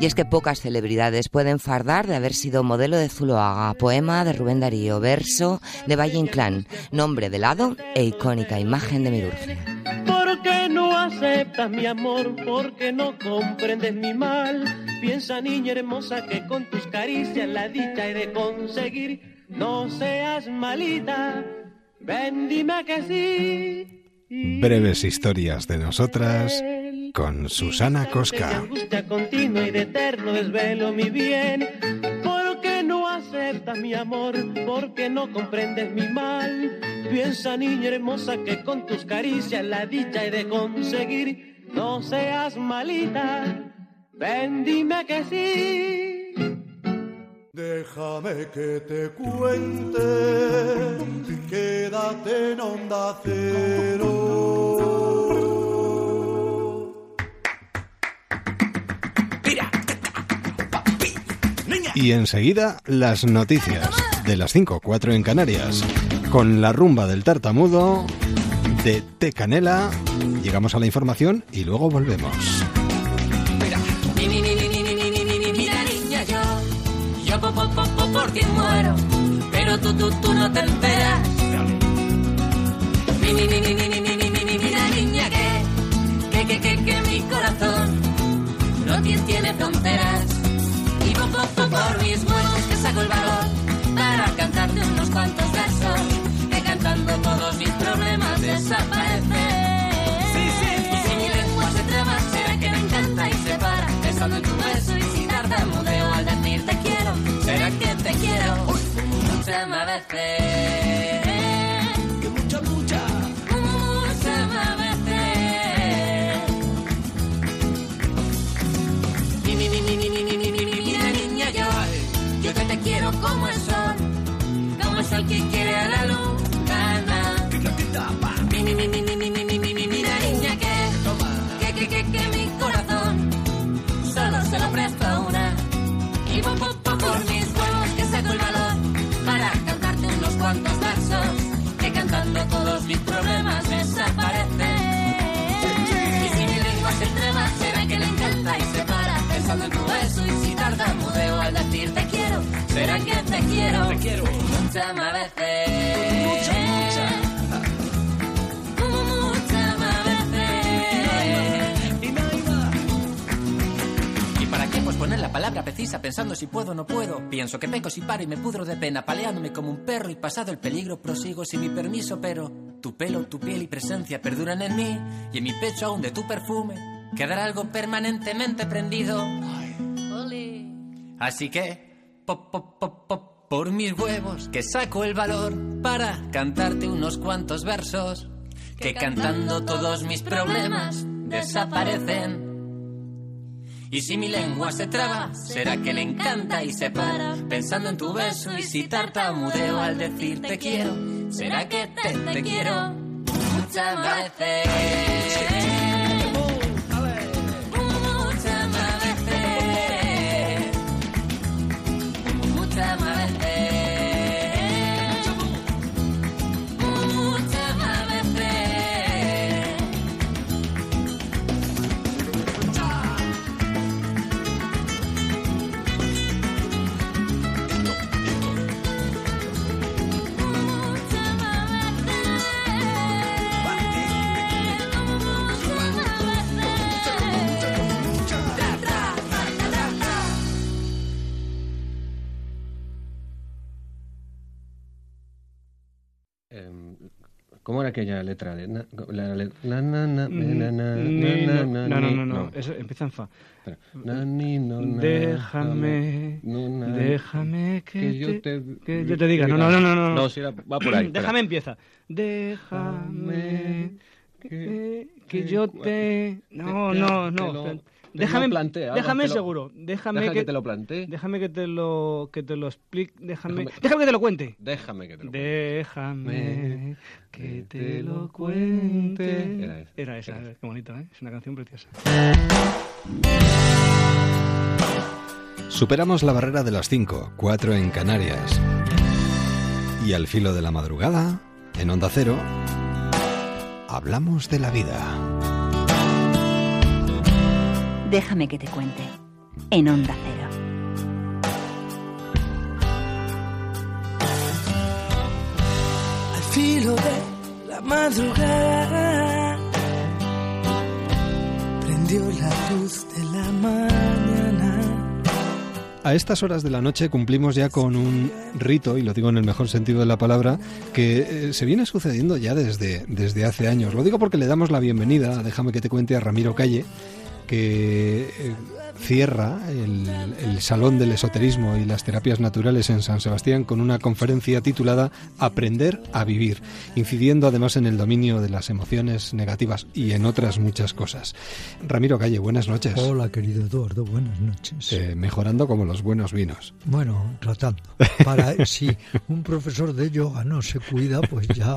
Y es que pocas celebridades pueden fardar de haber sido modelo de Zuloaga, poema de Rubén Darío, verso de Valle Inclán, nombre de lado e icónica imagen de Mirurgia aceptas mi amor porque no comprendes mi mal. Piensa, niña hermosa, que con tus caricias la dicha he de conseguir. No seas malita, ven dime que sí. Breves historias de nosotras con Susana Cosca. Angustia continua y de eterno desvelo mi bien, porque no aceptas mi amor porque no comprendes mi mal. Piensa, niña hermosa, que con tus caricias la dicha he de conseguir. No seas malita, ven, dime que sí. Déjame que te cuente, quédate en onda cero. Y enseguida las noticias de las 5, 4 en Canarias, con la rumba del tartamudo de T Canela. Llegamos a la información y luego volvemos. Te muchas más veces. Muchas más veces. ¿Y para qué? Pues poner la palabra precisa pensando si puedo o no puedo. Pienso que peco si paro y me pudro de pena, paleándome como un perro y pasado el peligro prosigo sin mi permiso, pero tu pelo, tu piel y presencia perduran en mí y en mi pecho aún de tu perfume quedará algo permanentemente prendido. Así que, pop, pop, pop, pop, por mis huevos, que saco el valor para cantarte unos cuantos versos, que cantando todos mis problemas desaparecen. Y si mi lengua se traba, será que le encanta y se para, pensando en tu beso y si tartamudeo al decir te quiero, será que te, te quiero. muchas veces. ¿Cómo era aquella letra? no, no, no, no, eso empieza en fa. Espera. Na- ni- no, na- Déjame, na- déjame que, que yo te, que yo te diga. No, no, no, no. No, No, si era- va por ahí. Déjame empieza. Déjame que, que yo te... No, no, te no. Te déjame, plantea, déjame te lo- seguro. Déjame Deja que, que te lo plantee. Déjame que te lo, que te lo explique. Déjame, Déjame- déjame que te lo cuente. Déjame que te lo Déjame que te lo cuente. Era esa, Era esa, qué bonito, ¿eh? Es una canción preciosa. Superamos la barrera de las 5, 4 en Canarias. Y al filo de la madrugada, en Onda Cero, hablamos de la vida. Déjame que te cuente. En Onda Cero. al filo de la madrugada prendió la luz de la mañana. A estas horas de la noche cumplimos ya con un rito, y lo digo en el mejor sentido de la palabra, que eh, se viene sucediendo ya desde, desde hace años. Lo digo porque le damos la bienvenida, déjame que te cuente, a Ramiro Calle, que eh, cierra el, el, Salón del Esoterismo y las Terapias Naturales en San Sebastián con una conferencia titulada Aprender a Vivir, incidiendo además en el dominio de las emociones negativas y en otras muchas cosas. Ramiro Calle, buenas noches. Hola, querido Eduardo, buenas noches. Eh, mejorando como los buenos vinos. Bueno, tratando. Para, si un profesor de yoga no se cuida, pues ya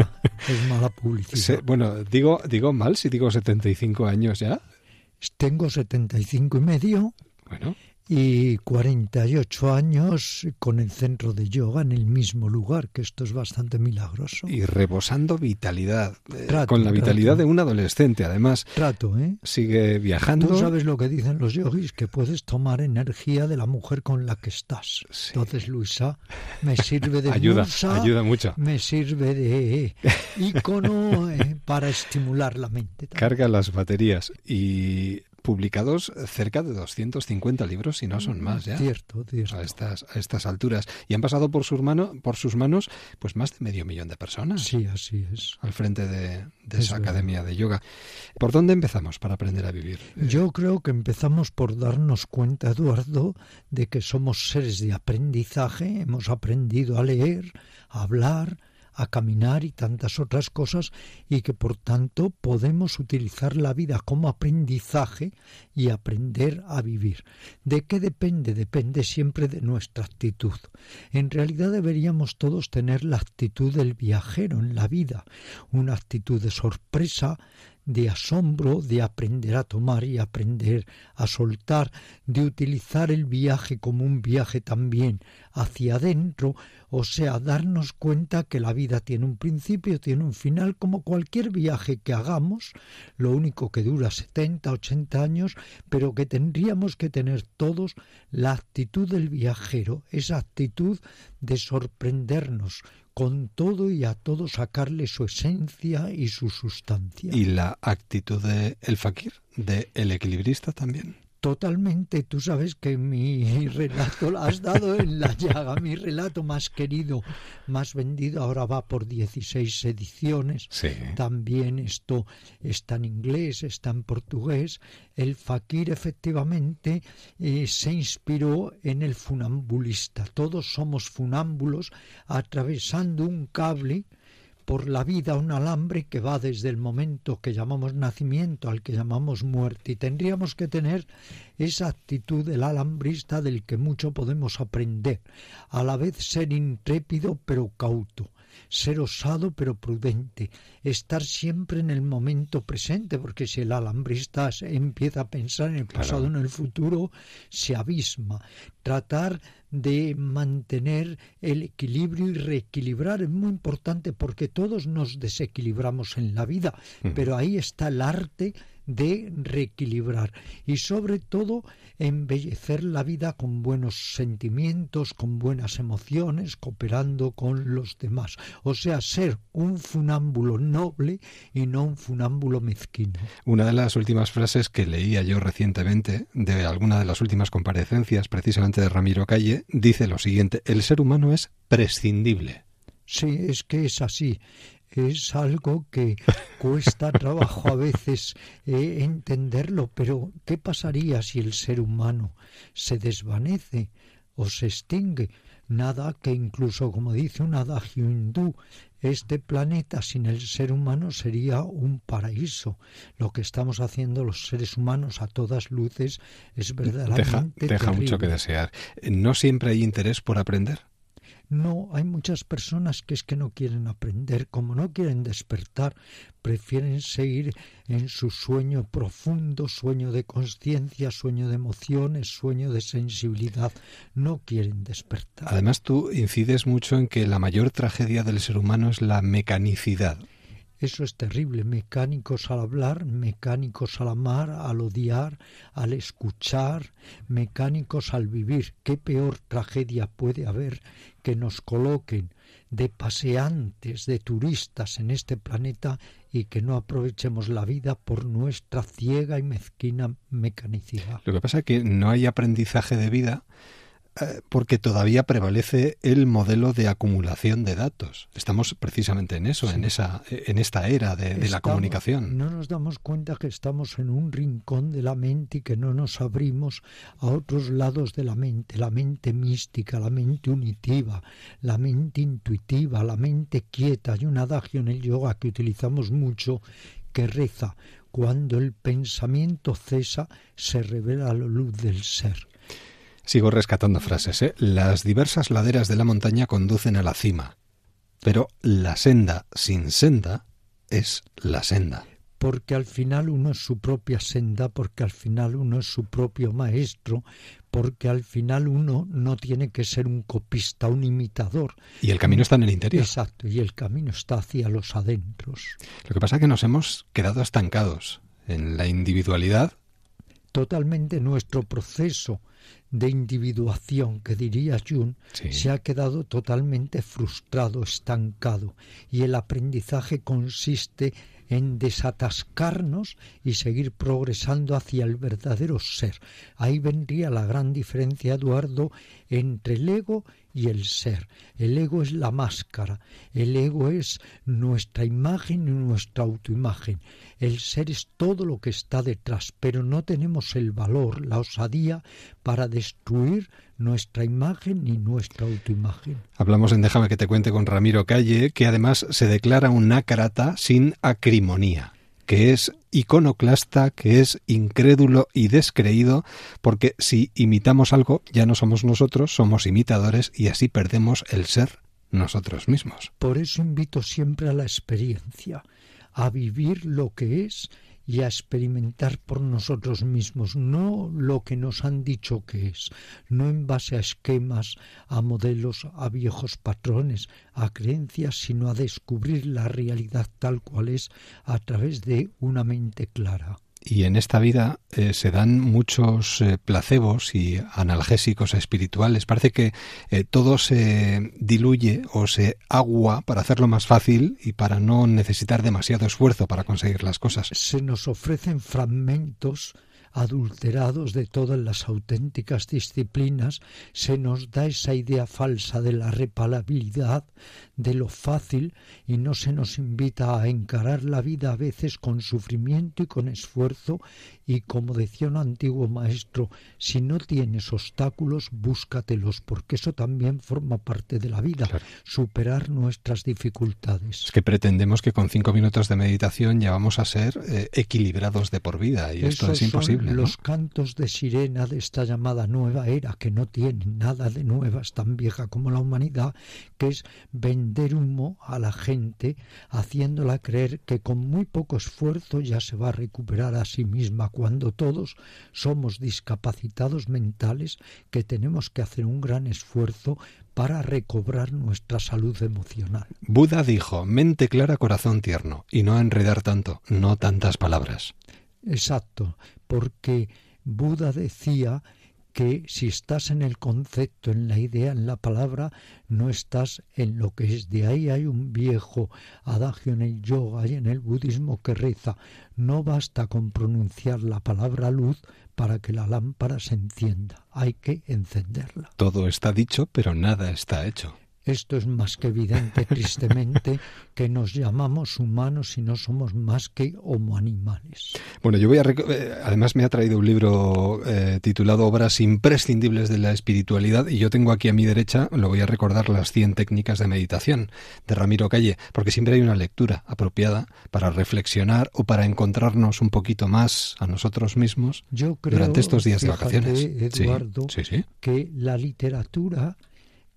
es mala publicidad. bueno, digo, digo mal si digo 75 años ya. Tengo 75 y medio. Bueno. Y 48 años con el centro de yoga en el mismo lugar, que esto es bastante milagroso. Y rebosando vitalidad, eh, con la vitalidad de un adolescente, además. Trato, ¿eh? Sigue viajando. Tú sabes lo que dicen los yogis, que puedes tomar energía de la mujer con la que estás. Entonces, Luisa, me sirve de ayuda, ayuda mucho. Me sirve de icono eh, para estimular la mente. Carga las baterías y publicados cerca de 250 libros, si no son más ya. Cierto, A estas, a estas alturas. Y han pasado por sus, mano, por sus manos pues más de medio millón de personas. Sí, así es. Al frente de, esa academia de yoga. ¿Por dónde empezamos para aprender a vivir? Yo creo que empezamos por darnos cuenta, Eduardo, de que somos seres de aprendizaje. Hemos aprendido a leer, a hablar, a caminar y tantas otras cosas y que por tanto podemos utilizar la vida como aprendizaje y aprender a vivir. ¿De qué depende? Depende siempre de nuestra actitud. En realidad deberíamos todos tener la actitud del viajero en la vida, una actitud de sorpresa, de asombro, de aprender a tomar y aprender a soltar, de utilizar el viaje como un viaje también hacia adentro, o sea, darnos cuenta que la vida tiene un principio, tiene un final, como cualquier viaje que hagamos, lo único que dura 70, 80 años, pero que tendríamos que tener todos la actitud del viajero, esa actitud de sorprendernos con todo y a todo sacarle su esencia y su sustancia. ¿Y la actitud del el fakir, del el equilibrista también? Totalmente, tú sabes que mi relato lo has dado en la llaga, mi relato más querido, más vendido, ahora va por 16 ediciones. También esto está en inglés, está en portugués. El fakir efectivamente eh, se inspiró en el funambulista. Todos somos funámbulos atravesando un cable por la vida un alambre que va desde el momento que llamamos nacimiento al que llamamos muerte y tendríamos que tener esa actitud del alambrista del que mucho podemos aprender, a la vez ser intrépido pero cauto, ser osado pero prudente, estar siempre en el momento presente, porque si el alambrista empieza a pensar en el pasado, en el futuro, se abisma. Tratar de mantener el equilibrio y reequilibrar es muy importante porque todos nos desequilibramos en la vida, pero ahí está el arte de reequilibrar y sobre todo embellecer la vida con buenos sentimientos, con buenas emociones, cooperando con los demás. O sea, ser un funámbulo noble y no un funámbulo mezquino. Una de las últimas frases que leía yo recientemente de alguna de las últimas comparecencias precisamente de Ramiro Calle dice lo siguiente, el ser humano es prescindible. Sí, es que es así es algo que cuesta trabajo a veces eh, entenderlo, pero ¿qué pasaría si el ser humano se desvanece o se extingue? Nada que incluso, como dice un adagio hindú, este planeta sin el ser humano sería un paraíso. Lo que estamos haciendo los seres humanos a todas luces es verdaderamente deja, deja mucho que desear. ¿No siempre hay interés por aprender? No, hay muchas personas que es que no quieren aprender, como no quieren despertar, prefieren seguir en su sueño profundo, sueño de conciencia, sueño de emociones, sueño de sensibilidad, no quieren despertar. Además tú incides mucho en que la mayor tragedia del ser humano es la mecanicidad. Eso es terrible. Mecánicos al hablar, mecánicos al amar, al odiar, al escuchar, mecánicos al vivir. ¿Qué peor tragedia puede haber que nos coloquen de paseantes, de turistas en este planeta y que no aprovechemos la vida por nuestra ciega y mezquina mecanicidad? Lo que pasa es que no hay aprendizaje de vida porque todavía prevalece el modelo de acumulación de datos. Estamos precisamente en eso, en esa, en esta era de, la comunicación. No nos damos cuenta que estamos en un rincón de la mente y que no nos abrimos a otros lados de la mente, la mente mística, la mente unitiva, la mente intuitiva, la mente quieta. Hay un adagio en el yoga que utilizamos mucho que reza cuando el pensamiento cesa, se revela la luz del ser. Sigo rescatando frases. ¿eh? Las diversas laderas de la montaña conducen a la cima, pero la senda sin senda es la senda. Porque al final uno es su propia senda, porque al final uno es su propio maestro, porque al final uno no tiene que ser un copista, un imitador. Y el camino está en el interior. Exacto, y el camino está hacia los adentros. Lo que pasa es que nos hemos quedado estancados en la individualidad. Totalmente nuestro proceso de individuación que diría Jung se ha quedado totalmente frustrado, estancado, y el aprendizaje consiste en desatascarnos y seguir progresando hacia el verdadero ser. Ahí vendría la gran diferencia, Eduardo, entre el ego y el ser. El ego es la máscara, el ego es nuestra imagen y nuestra autoimagen. El ser es todo lo que está detrás, pero no tenemos el valor, la osadía para destruir nuestra imagen ni nuestra autoimagen. Hablamos en Déjame que te cuente con Ramiro Calle, que además se declara un nácarata sin acrimonía que es iconoclasta, que es incrédulo y descreído, porque si imitamos algo ya no somos nosotros, somos imitadores y así perdemos el ser nosotros mismos. Por eso invito siempre a la experiencia, a vivir lo que es y a experimentar por nosotros mismos, no lo que nos han dicho que es, no en base a esquemas, a modelos, a viejos patrones, a creencias, sino a descubrir la realidad tal cual es a través de una mente clara. Y en esta vida eh, se dan muchos eh, placebos y analgésicos espirituales. Parece que eh, todo se diluye o se agua para hacerlo más fácil y para no necesitar demasiado esfuerzo para conseguir las cosas. Se nos ofrecen fragmentos adulterados de todas las auténticas disciplinas, se nos da esa idea falsa de la repalabilidad, de lo fácil, y no se nos invita a encarar la vida a veces con sufrimiento y con esfuerzo, y como decía un antiguo maestro, si no tienes obstáculos, búscatelos, porque eso también forma parte de la vida, superar nuestras dificultades. Es que pretendemos que con cinco minutos de meditación ya vamos a ser eh, equilibrados de por vida, y esto es imposible los cantos de sirena de esta llamada nueva era, que no tiene nada de nueva, es tan vieja como la humanidad, que es vender humo a la gente, haciéndola creer que con muy poco esfuerzo ya se va a recuperar a sí misma, cuando todos somos discapacitados mentales que tenemos que hacer un gran esfuerzo para recobrar nuestra salud emocional. Buda dijo, mente clara, corazón tierno, y no enredar tanto, no tantas palabras. Exacto, porque Buda decía que si estás en el concepto, en la idea, en la palabra, no estás en lo que es. De ahí hay un viejo adagio en el yoga y en el budismo que reza, no basta con pronunciar la palabra luz para que la lámpara se encienda, hay que encenderla. Todo está dicho, pero nada está hecho. Esto es más que evidente, tristemente, que nos llamamos humanos y no somos más que homo animales. Bueno, yo voy a. Eh, además, me ha traído un libro eh, titulado Obras imprescindibles de la espiritualidad y yo tengo aquí a mi derecha, lo voy a recordar, las 100 técnicas de meditación de Ramiro Calle, porque siempre hay una lectura apropiada para reflexionar o para encontrarnos un poquito más a nosotros mismos durante estos días de vacaciones. Eduardo, que la literatura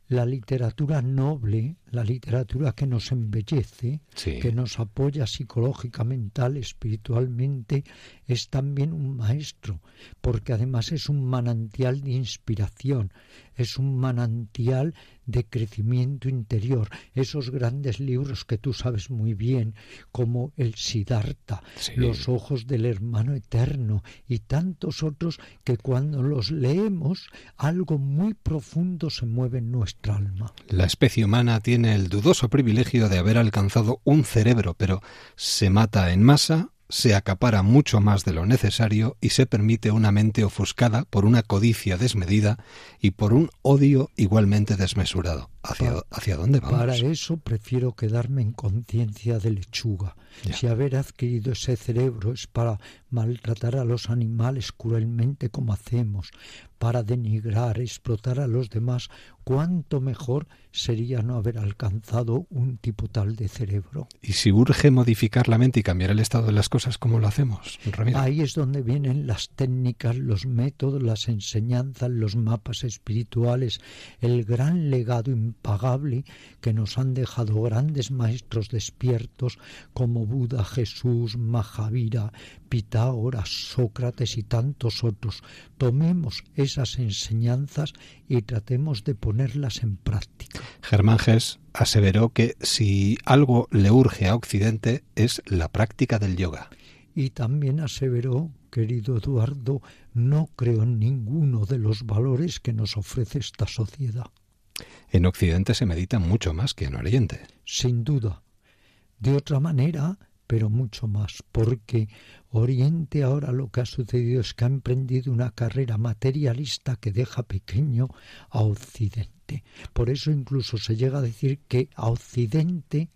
la literatura noble, la literatura que nos embellece, que nos apoya psicológica, mental, espiritualmente, es también un maestro, porque además es un manantial de inspiración, es un manantial de crecimiento interior. Esos grandes libros que tú sabes muy bien, como el Siddhartha, Los ojos del hermano eterno y tantos otros que cuando los leemos algo muy profundo se mueve en nuestra alma. La especie humana tiene el dudoso privilegio de haber alcanzado un cerebro, pero se mata en masa se acapara mucho más de lo necesario y se permite una mente ofuscada por una codicia desmedida y por un odio igualmente desmesurado. ¿Hacia, ¿hacia dónde vamos? Para eso prefiero quedarme en conciencia de lechuga. Si haber adquirido ese cerebro es para maltratar a los animales cruelmente como hacemos, para denigrar, explotar a los demás, cuánto mejor sería no haber alcanzado un tipo tal de cerebro. Y si urge modificar la mente y cambiar el estado de las cosas, ¿cómo lo hacemos, Ramiro? Ahí es donde vienen las técnicas, los métodos, las enseñanzas, los mapas espirituales, el gran legado impagable que nos han dejado grandes maestros despiertos como Buda, Jesús, Mahavira, Pitágoras, Sócrates y tantos otros. Tomemos esas enseñanzas y tratemos de ponerlas en práctica. Germán Gess aseveró que si algo le urge a Occidente es la práctica del yoga. Y también aseveró, querido Eduardo, no creo en ninguno de los valores que nos ofrece esta sociedad. En Occidente se medita mucho más que en Oriente. Sin duda. De otra manera, pero mucho más, porque Oriente ahora lo que ha sucedido es que ha emprendido una carrera materialista que deja pequeño a Occidente. Por eso incluso se llega a decir que a Occidente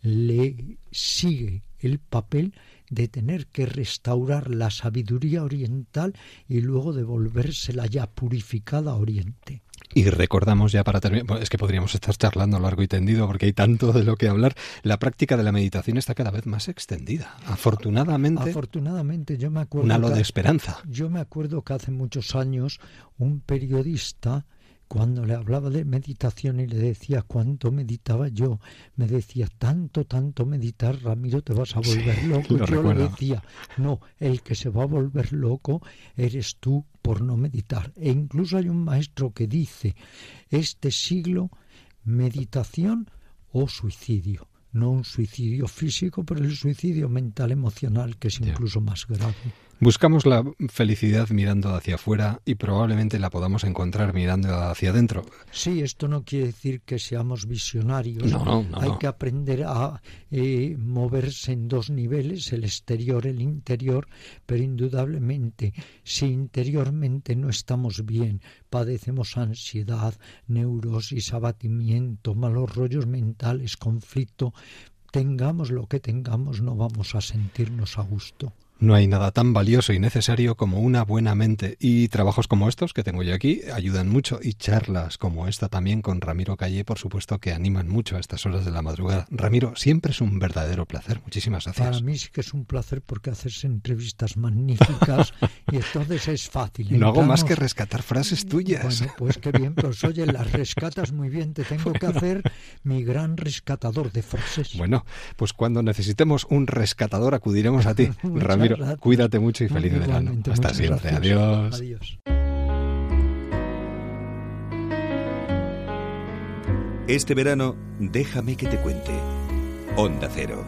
le sigue el papel de tener que restaurar la sabiduría oriental y luego devolvérsela ya purificada a Oriente. Y recordamos ya para terminar, es que podríamos estar charlando largo y tendido porque hay tanto de lo que hablar. La práctica de la meditación está cada vez más extendida. Afortunadamente. Afortunadamente, yo me acuerdo. Un halo de esperanza. Yo me acuerdo que hace muchos años un periodista cuando le hablaba de meditación y le decía cuánto meditaba yo, me decía, tanto, tanto meditar, Ramiro, te vas a volver loco. Yo le decía, no, el que se va a volver loco eres tú por no meditar. E incluso hay un maestro que dice, este siglo, meditación o suicidio. No un suicidio físico, pero el suicidio mental emocional, que es incluso más grave. Buscamos la felicidad mirando hacia afuera y probablemente la podamos encontrar mirando hacia adentro. Sí, esto no quiere decir que seamos visionarios. No, no, Hay que aprender a eh, moverse en dos niveles, el exterior, el interior, pero indudablemente si interiormente no estamos bien, padecemos ansiedad, neurosis, abatimiento, malos rollos mentales, conflicto, tengamos lo que tengamos, no vamos a sentirnos a gusto. No hay nada tan valioso y necesario como una buena mente y trabajos como estos que tengo yo aquí ayudan mucho y charlas como esta también con Ramiro Calle, por supuesto, que animan mucho a estas horas de la madrugada. Ramiro, siempre es un verdadero placer. Muchísimas gracias. Para mí sí que es un placer porque haces entrevistas magníficas y entonces es fácil. No hago más que rescatar frases tuyas. Bueno, pues qué bien, pues oye, las rescatas muy bien. Te tengo que hacer mi gran rescatador de frases. Bueno, pues cuando necesitemos un rescatador acudiremos a ti, Ramiro cuídate mucho y feliz verano. Hasta siempre. Adiós. Adiós. Este verano, déjame que te cuente. Onda Cero.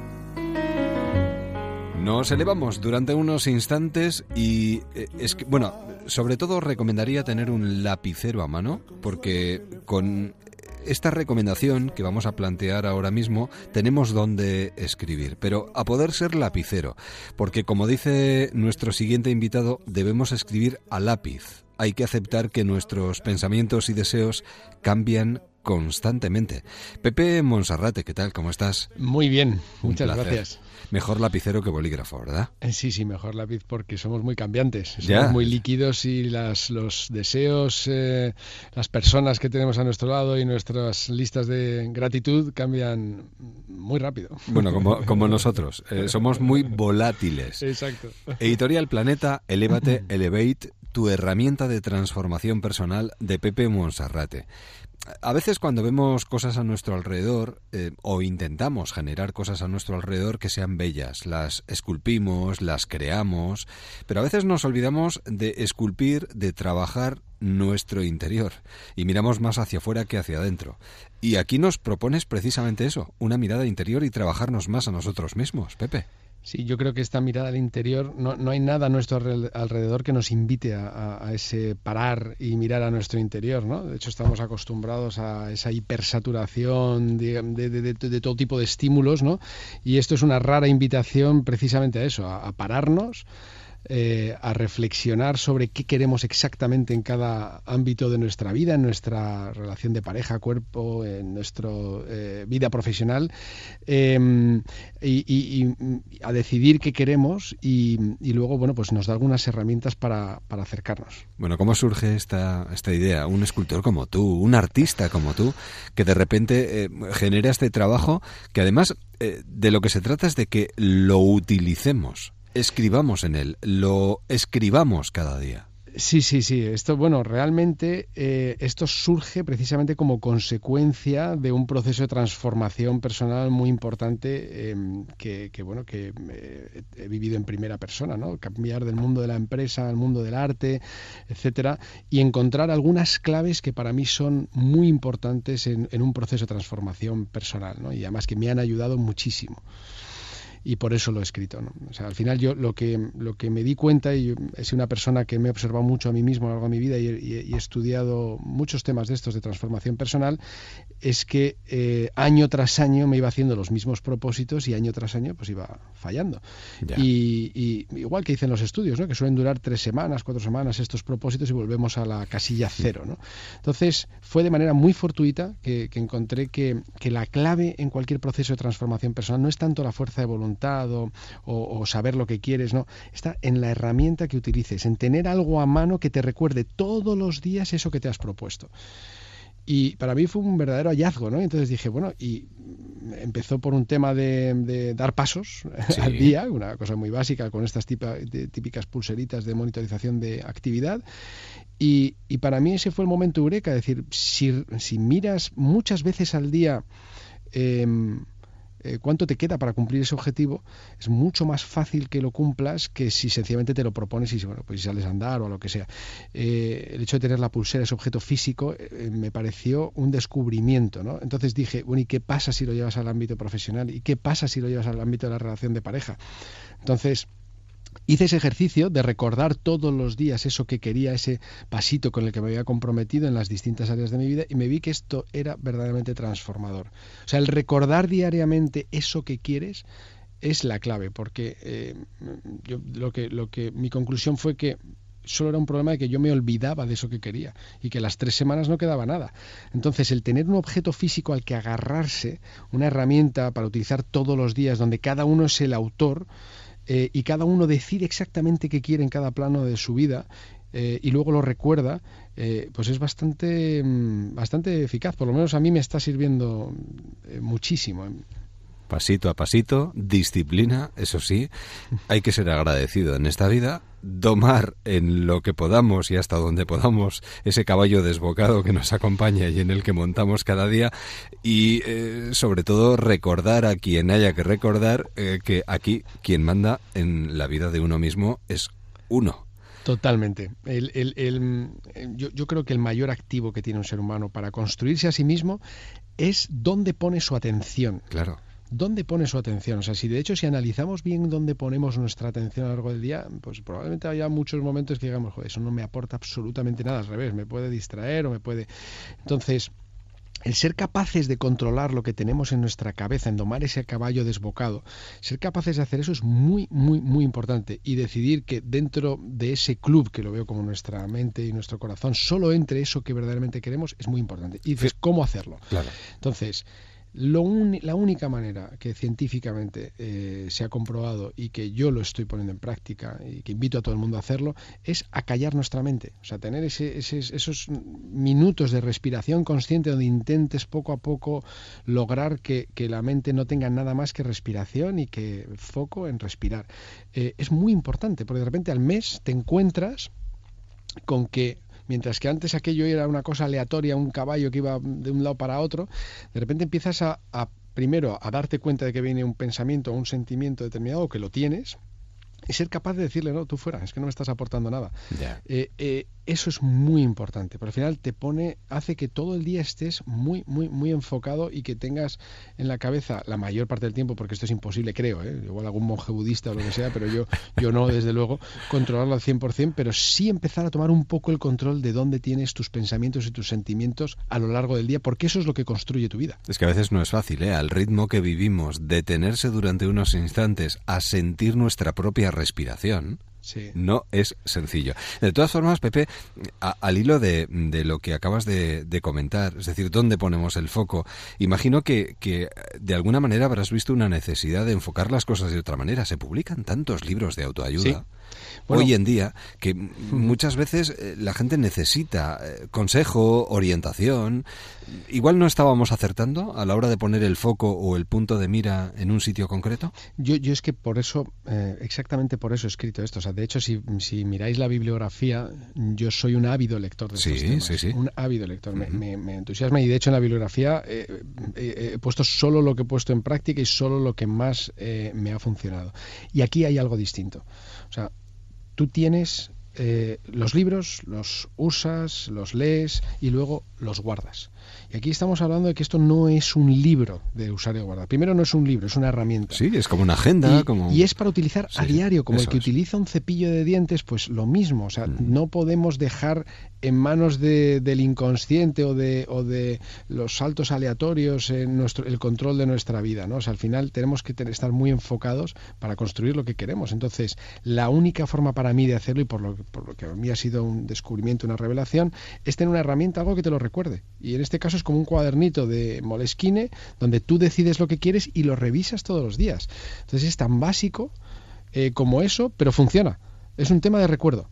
Nos elevamos durante unos instantes y eh, es que, bueno, sobre todo recomendaría tener un lapicero a mano porque con esta recomendación que vamos a plantear ahora mismo tenemos donde escribir, pero a poder ser lapicero, porque como dice nuestro siguiente invitado, debemos escribir a lápiz. Hay que aceptar que nuestros pensamientos y deseos cambian constantemente. Pepe Monserrate, ¿qué tal? ¿Cómo estás? Muy bien, muchas gracias. Mejor lapicero que bolígrafo, ¿verdad? Eh, sí, sí, mejor lápiz porque somos muy cambiantes, somos muy líquidos y las, los deseos, eh, las personas que tenemos a nuestro lado y nuestras listas de gratitud cambian muy rápido. Bueno, como, como nosotros, eh, somos muy volátiles. Exacto. Editorial Planeta, Elevate, Elevate, tu herramienta de transformación personal de Pepe Monserrate a veces cuando vemos cosas a nuestro alrededor eh, o intentamos generar cosas a nuestro alrededor que sean bellas, las esculpimos, las creamos, pero a veces nos olvidamos de esculpir, de trabajar nuestro interior y miramos más hacia afuera que hacia adentro. Y aquí nos propones precisamente eso, una mirada interior y trabajarnos más a nosotros mismos, Pepe. Sí, yo creo que esta mirada al interior, no, no hay nada a nuestro alrededor que nos invite a, ese parar y mirar a nuestro interior, ¿no? De hecho, estamos acostumbrados a esa hipersaturación de, de, todo tipo de estímulos, ¿no? Y esto es una rara invitación precisamente a eso, a pararnos, eh, a reflexionar sobre qué queremos exactamente en cada ámbito de nuestra vida, en nuestra relación de pareja, cuerpo, en nuestra eh, vida profesional, em, y, a decidir qué queremos y, luego, bueno, pues nos da algunas herramientas para, acercarnos. Bueno, ¿cómo surge esta, esta idea? Un escultor como tú, un artista como tú, que de repente eh, genera este trabajo que además de lo que se trata es de que lo utilicemos escribamos en él, lo escribamos cada día. Sí, sí, sí. Esto, bueno, realmente eh, esto surge precisamente como consecuencia de un proceso de transformación personal muy importante em, que, bueno, que eh, he vivido en primera persona, ¿no? Cambiar del mundo de la empresa al mundo del arte, etcétera, y encontrar algunas claves que para mí son muy importantes en, en un proceso de transformación personal, ¿no? Y además que me han ayudado muchísimo y por eso lo he escrito. ¿no? O sea, al final yo lo que, lo que me di cuenta, y sido una persona que me he observado mucho a mí mismo a lo largo de mi vida y, he estudiado muchos temas de estos de transformación personal, es que eh, año tras año me iba haciendo los mismos propósitos y año tras año pues iba fallando. Y, igual que dicen los estudios, ¿no? que suelen durar tres semanas, cuatro semanas estos propósitos y volvemos a la casilla cero. ¿no? Entonces fue de manera muy fortuita que, encontré que, que la clave en cualquier proceso de transformación personal no es tanto la fuerza de voluntad, o, saber lo que quieres, no. Está en la herramienta que utilices, en tener algo a mano que te recuerde todos los días eso que te has propuesto. Y para mí fue un verdadero hallazgo, ¿no? Entonces dije, bueno, y empezó por un tema de, dar pasos al día, una cosa muy básica con estas típicas pulseritas de monitorización de actividad. Y, para mí ese fue el momento eureka, es decir, si, si miras muchas veces al día em, eh, cuánto te queda para cumplir ese objetivo, es mucho más fácil que lo cumplas que si sencillamente te lo propones y bueno, pues sales a andar o a lo que sea. Eh, el hecho de tener la pulsera, ese objeto físico, eh, me pareció un descubrimiento. ¿no? Entonces dije, bueno, ¿y qué pasa si lo llevas al ámbito profesional? ¿Y qué pasa si lo llevas al ámbito de la relación de pareja? Entonces, hice ese ejercicio de recordar todos los días eso que quería, ese pasito con el que me había comprometido en las distintas áreas de mi vida y me vi que esto era verdaderamente transformador. O sea, el recordar diariamente eso que quieres es la clave, porque eh, yo, lo que, lo que mi conclusión fue que solo era un problema de que yo me olvidaba de eso que quería y que las tres semanas no quedaba nada. Entonces, el tener un objeto físico al que agarrarse, una herramienta para utilizar todos los días, donde cada uno es el autor, eh, y cada uno decide exactamente qué quiere en cada plano de su vida eh, y luego lo recuerda, eh, pues es bastante, mm, bastante eficaz. Por lo menos a mí me está sirviendo muchísimo pasito a pasito, disciplina, eso sí, hay que ser agradecido en esta vida, domar en lo que podamos y hasta donde podamos ese caballo desbocado que nos acompaña y en el que montamos cada día y eh, sobre todo recordar a quien haya que recordar eh, que aquí quien manda en la vida de uno mismo es uno. Totalmente. yo, yo, creo que el mayor activo que tiene un ser humano para construirse a sí mismo es dónde pone su atención. Claro. ¿Dónde pone su atención? O sea, si de hecho si analizamos bien dónde ponemos nuestra atención a lo largo del día, pues probablemente haya muchos momentos que digamos, joder, eso no me aporta absolutamente nada, al revés, me puede distraer o me puede... Entonces, el ser capaces de controlar lo que tenemos en nuestra cabeza, en domar ese caballo desbocado, ser capaces de hacer eso es muy, muy, muy importante. Y decidir que dentro de ese club, que lo veo como nuestra mente y nuestro corazón, solo entre eso que verdaderamente queremos, es muy importante. Y dices, ¿cómo hacerlo? Claro. Entonces, la única manera que científicamente eh, se ha comprobado y que yo lo estoy poniendo en práctica y que invito a todo el mundo a hacerlo es acallar nuestra mente. O sea, tener esos minutos de respiración consciente donde intentes poco a poco lograr que, la mente no tenga nada más que respiración y que foco en respirar. Eh, es muy importante porque de repente al mes te encuentras con que Mientras que antes aquello era una cosa aleatoria, un caballo que iba de un lado para otro, de repente empiezas a, primero a darte cuenta de que viene un pensamiento o un sentimiento determinado, que lo tienes, y ser capaz de decirle, no, tú fuera, es que no me estás aportando nada. Eh, eh, eso es muy importante, pero al final te pone, hace que todo el día estés muy, muy, muy enfocado y que tengas en la cabeza la mayor parte del tiempo, porque esto es imposible, creo, ¿eh? igual algún monje budista o lo que sea, pero yo, yo no, desde luego, controlarlo al 100%, pero sí empezar a tomar un poco el control de dónde tienes tus pensamientos y tus sentimientos a lo largo del día, porque eso es lo que construye tu vida. Es que a veces no es fácil, ¿eh? Al ritmo que vivimos, detenerse durante unos instantes a sentir nuestra propia respiración, no es sencillo. De todas formas, Pepe, al hilo de, lo que acabas de, comentar, es decir, dónde ponemos el foco, imagino que, que, de alguna manera habrás visto una necesidad de enfocar las cosas de otra manera. Se publican tantos libros de autoayuda hoy en día que muchas veces eh, la gente necesita eh, consejo, orientación. Igual no estábamos acertando a la hora de poner el foco o el punto de mira en un sitio concreto. Yo, yo es que por eso, eh, exactamente por eso he escrito esto. O sea, de hecho, si, si, miráis la bibliografía, yo soy un ávido lector de estos temas. Sí, sí. Un ávido lector. me, me, entusiasma y de hecho en la bibliografía he puesto solo lo que he puesto en práctica y solo lo que más me ha funcionado. Y aquí hay algo distinto. O sea, tú tienes eh, los libros, los usas, los lees y luego los guardas. Y aquí estamos hablando de que esto no es un libro de usar y guardar. Primero no es un libro, es una herramienta. Sí, es como una agenda. Y, como... y es para utilizar a diario, como el que utiliza un cepillo de dientes, pues lo mismo. O sea, mm. no podemos dejar en manos del inconsciente o de, o de los saltos aleatorios en nuestro, el control de nuestra vida. ¿no? O sea, al final tenemos que estar muy enfocados para construir lo que queremos. Entonces, la única forma para mí de hacerlo, y por lo, por lo que a mí ha sido un descubrimiento, una revelación, es tener una herramienta, algo que te lo recuerde. Y en este caso es como un cuadernito de Moleskine, donde tú decides lo que quieres y lo revisas todos los días. Entonces es tan básico eh, como eso, pero funciona. Es un tema de recuerdo.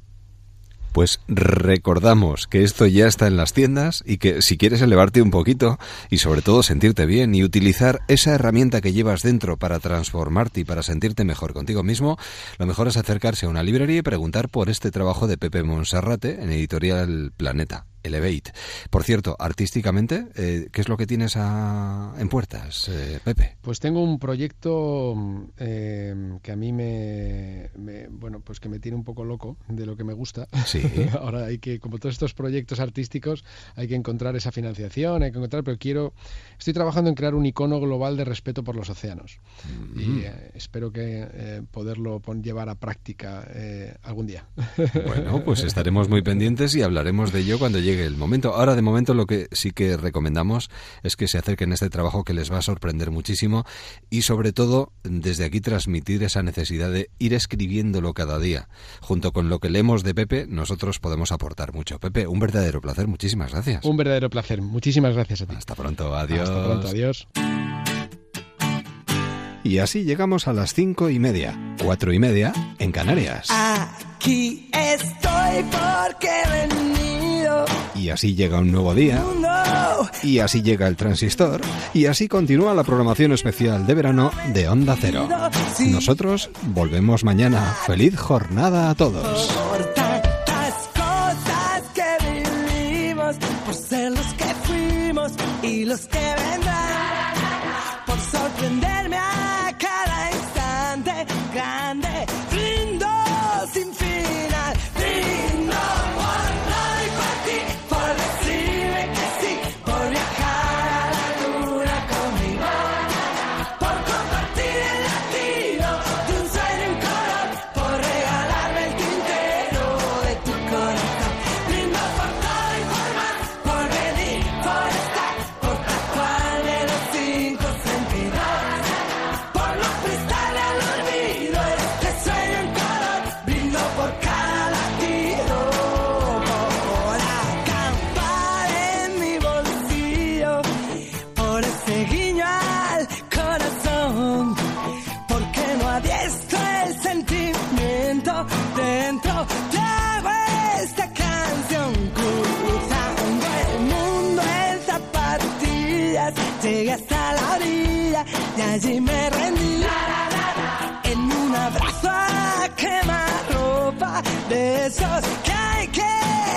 Pues recordamos que esto ya está en las tiendas y que si quieres elevarte un poquito y sobre todo sentirte bien y utilizar esa herramienta que llevas dentro para transformarte y para sentirte mejor contigo mismo, lo mejor es acercarse a una librería y preguntar por este trabajo de Pepe Monserrate en Editorial Planeta. Elevate. Por cierto, artísticamente, eh, ¿qué es lo que tienes en puertas, eh, Pepe? Pues tengo un proyecto eh, que a mí me, bueno, pues que me tiene un poco loco de lo que me gusta. Sí. Ahora hay que, como todos estos proyectos artísticos, hay que encontrar esa financiación, hay que encontrar, pero quiero, estoy trabajando en crear un icono global de respeto por los océanos y mm. espero que poderlo llevar a práctica algún día. Bueno, pues estaremos muy pendientes y hablaremos de ello cuando llegue llegue el momento. Ahora, de momento, lo que sí que recomendamos es que se acerquen a este trabajo que les va a sorprender muchísimo y, sobre todo, desde aquí transmitir esa necesidad de ir escribiéndolo cada día. Junto con lo que leemos de Pepe, nosotros podemos aportar mucho. Pepe, un verdadero placer. Muchísimas gracias. Un verdadero placer. Muchísimas gracias a ti. Hasta pronto. Adiós. Hasta pronto. Adiós. Y así llegamos a las cinco y media, cuatro y media en Canarias. Aquí estoy porque y así llega un nuevo día. Y así llega el transistor. Y así continúa la programación especial de verano de Onda Cero. Nosotros volvemos mañana. Feliz jornada a todos. Por tantas cosas que vivimos, por ser los que fuimos y los que vendrán, por sorprenderme a allí me rendí. En un abrazo a quemarropa de esos que hay que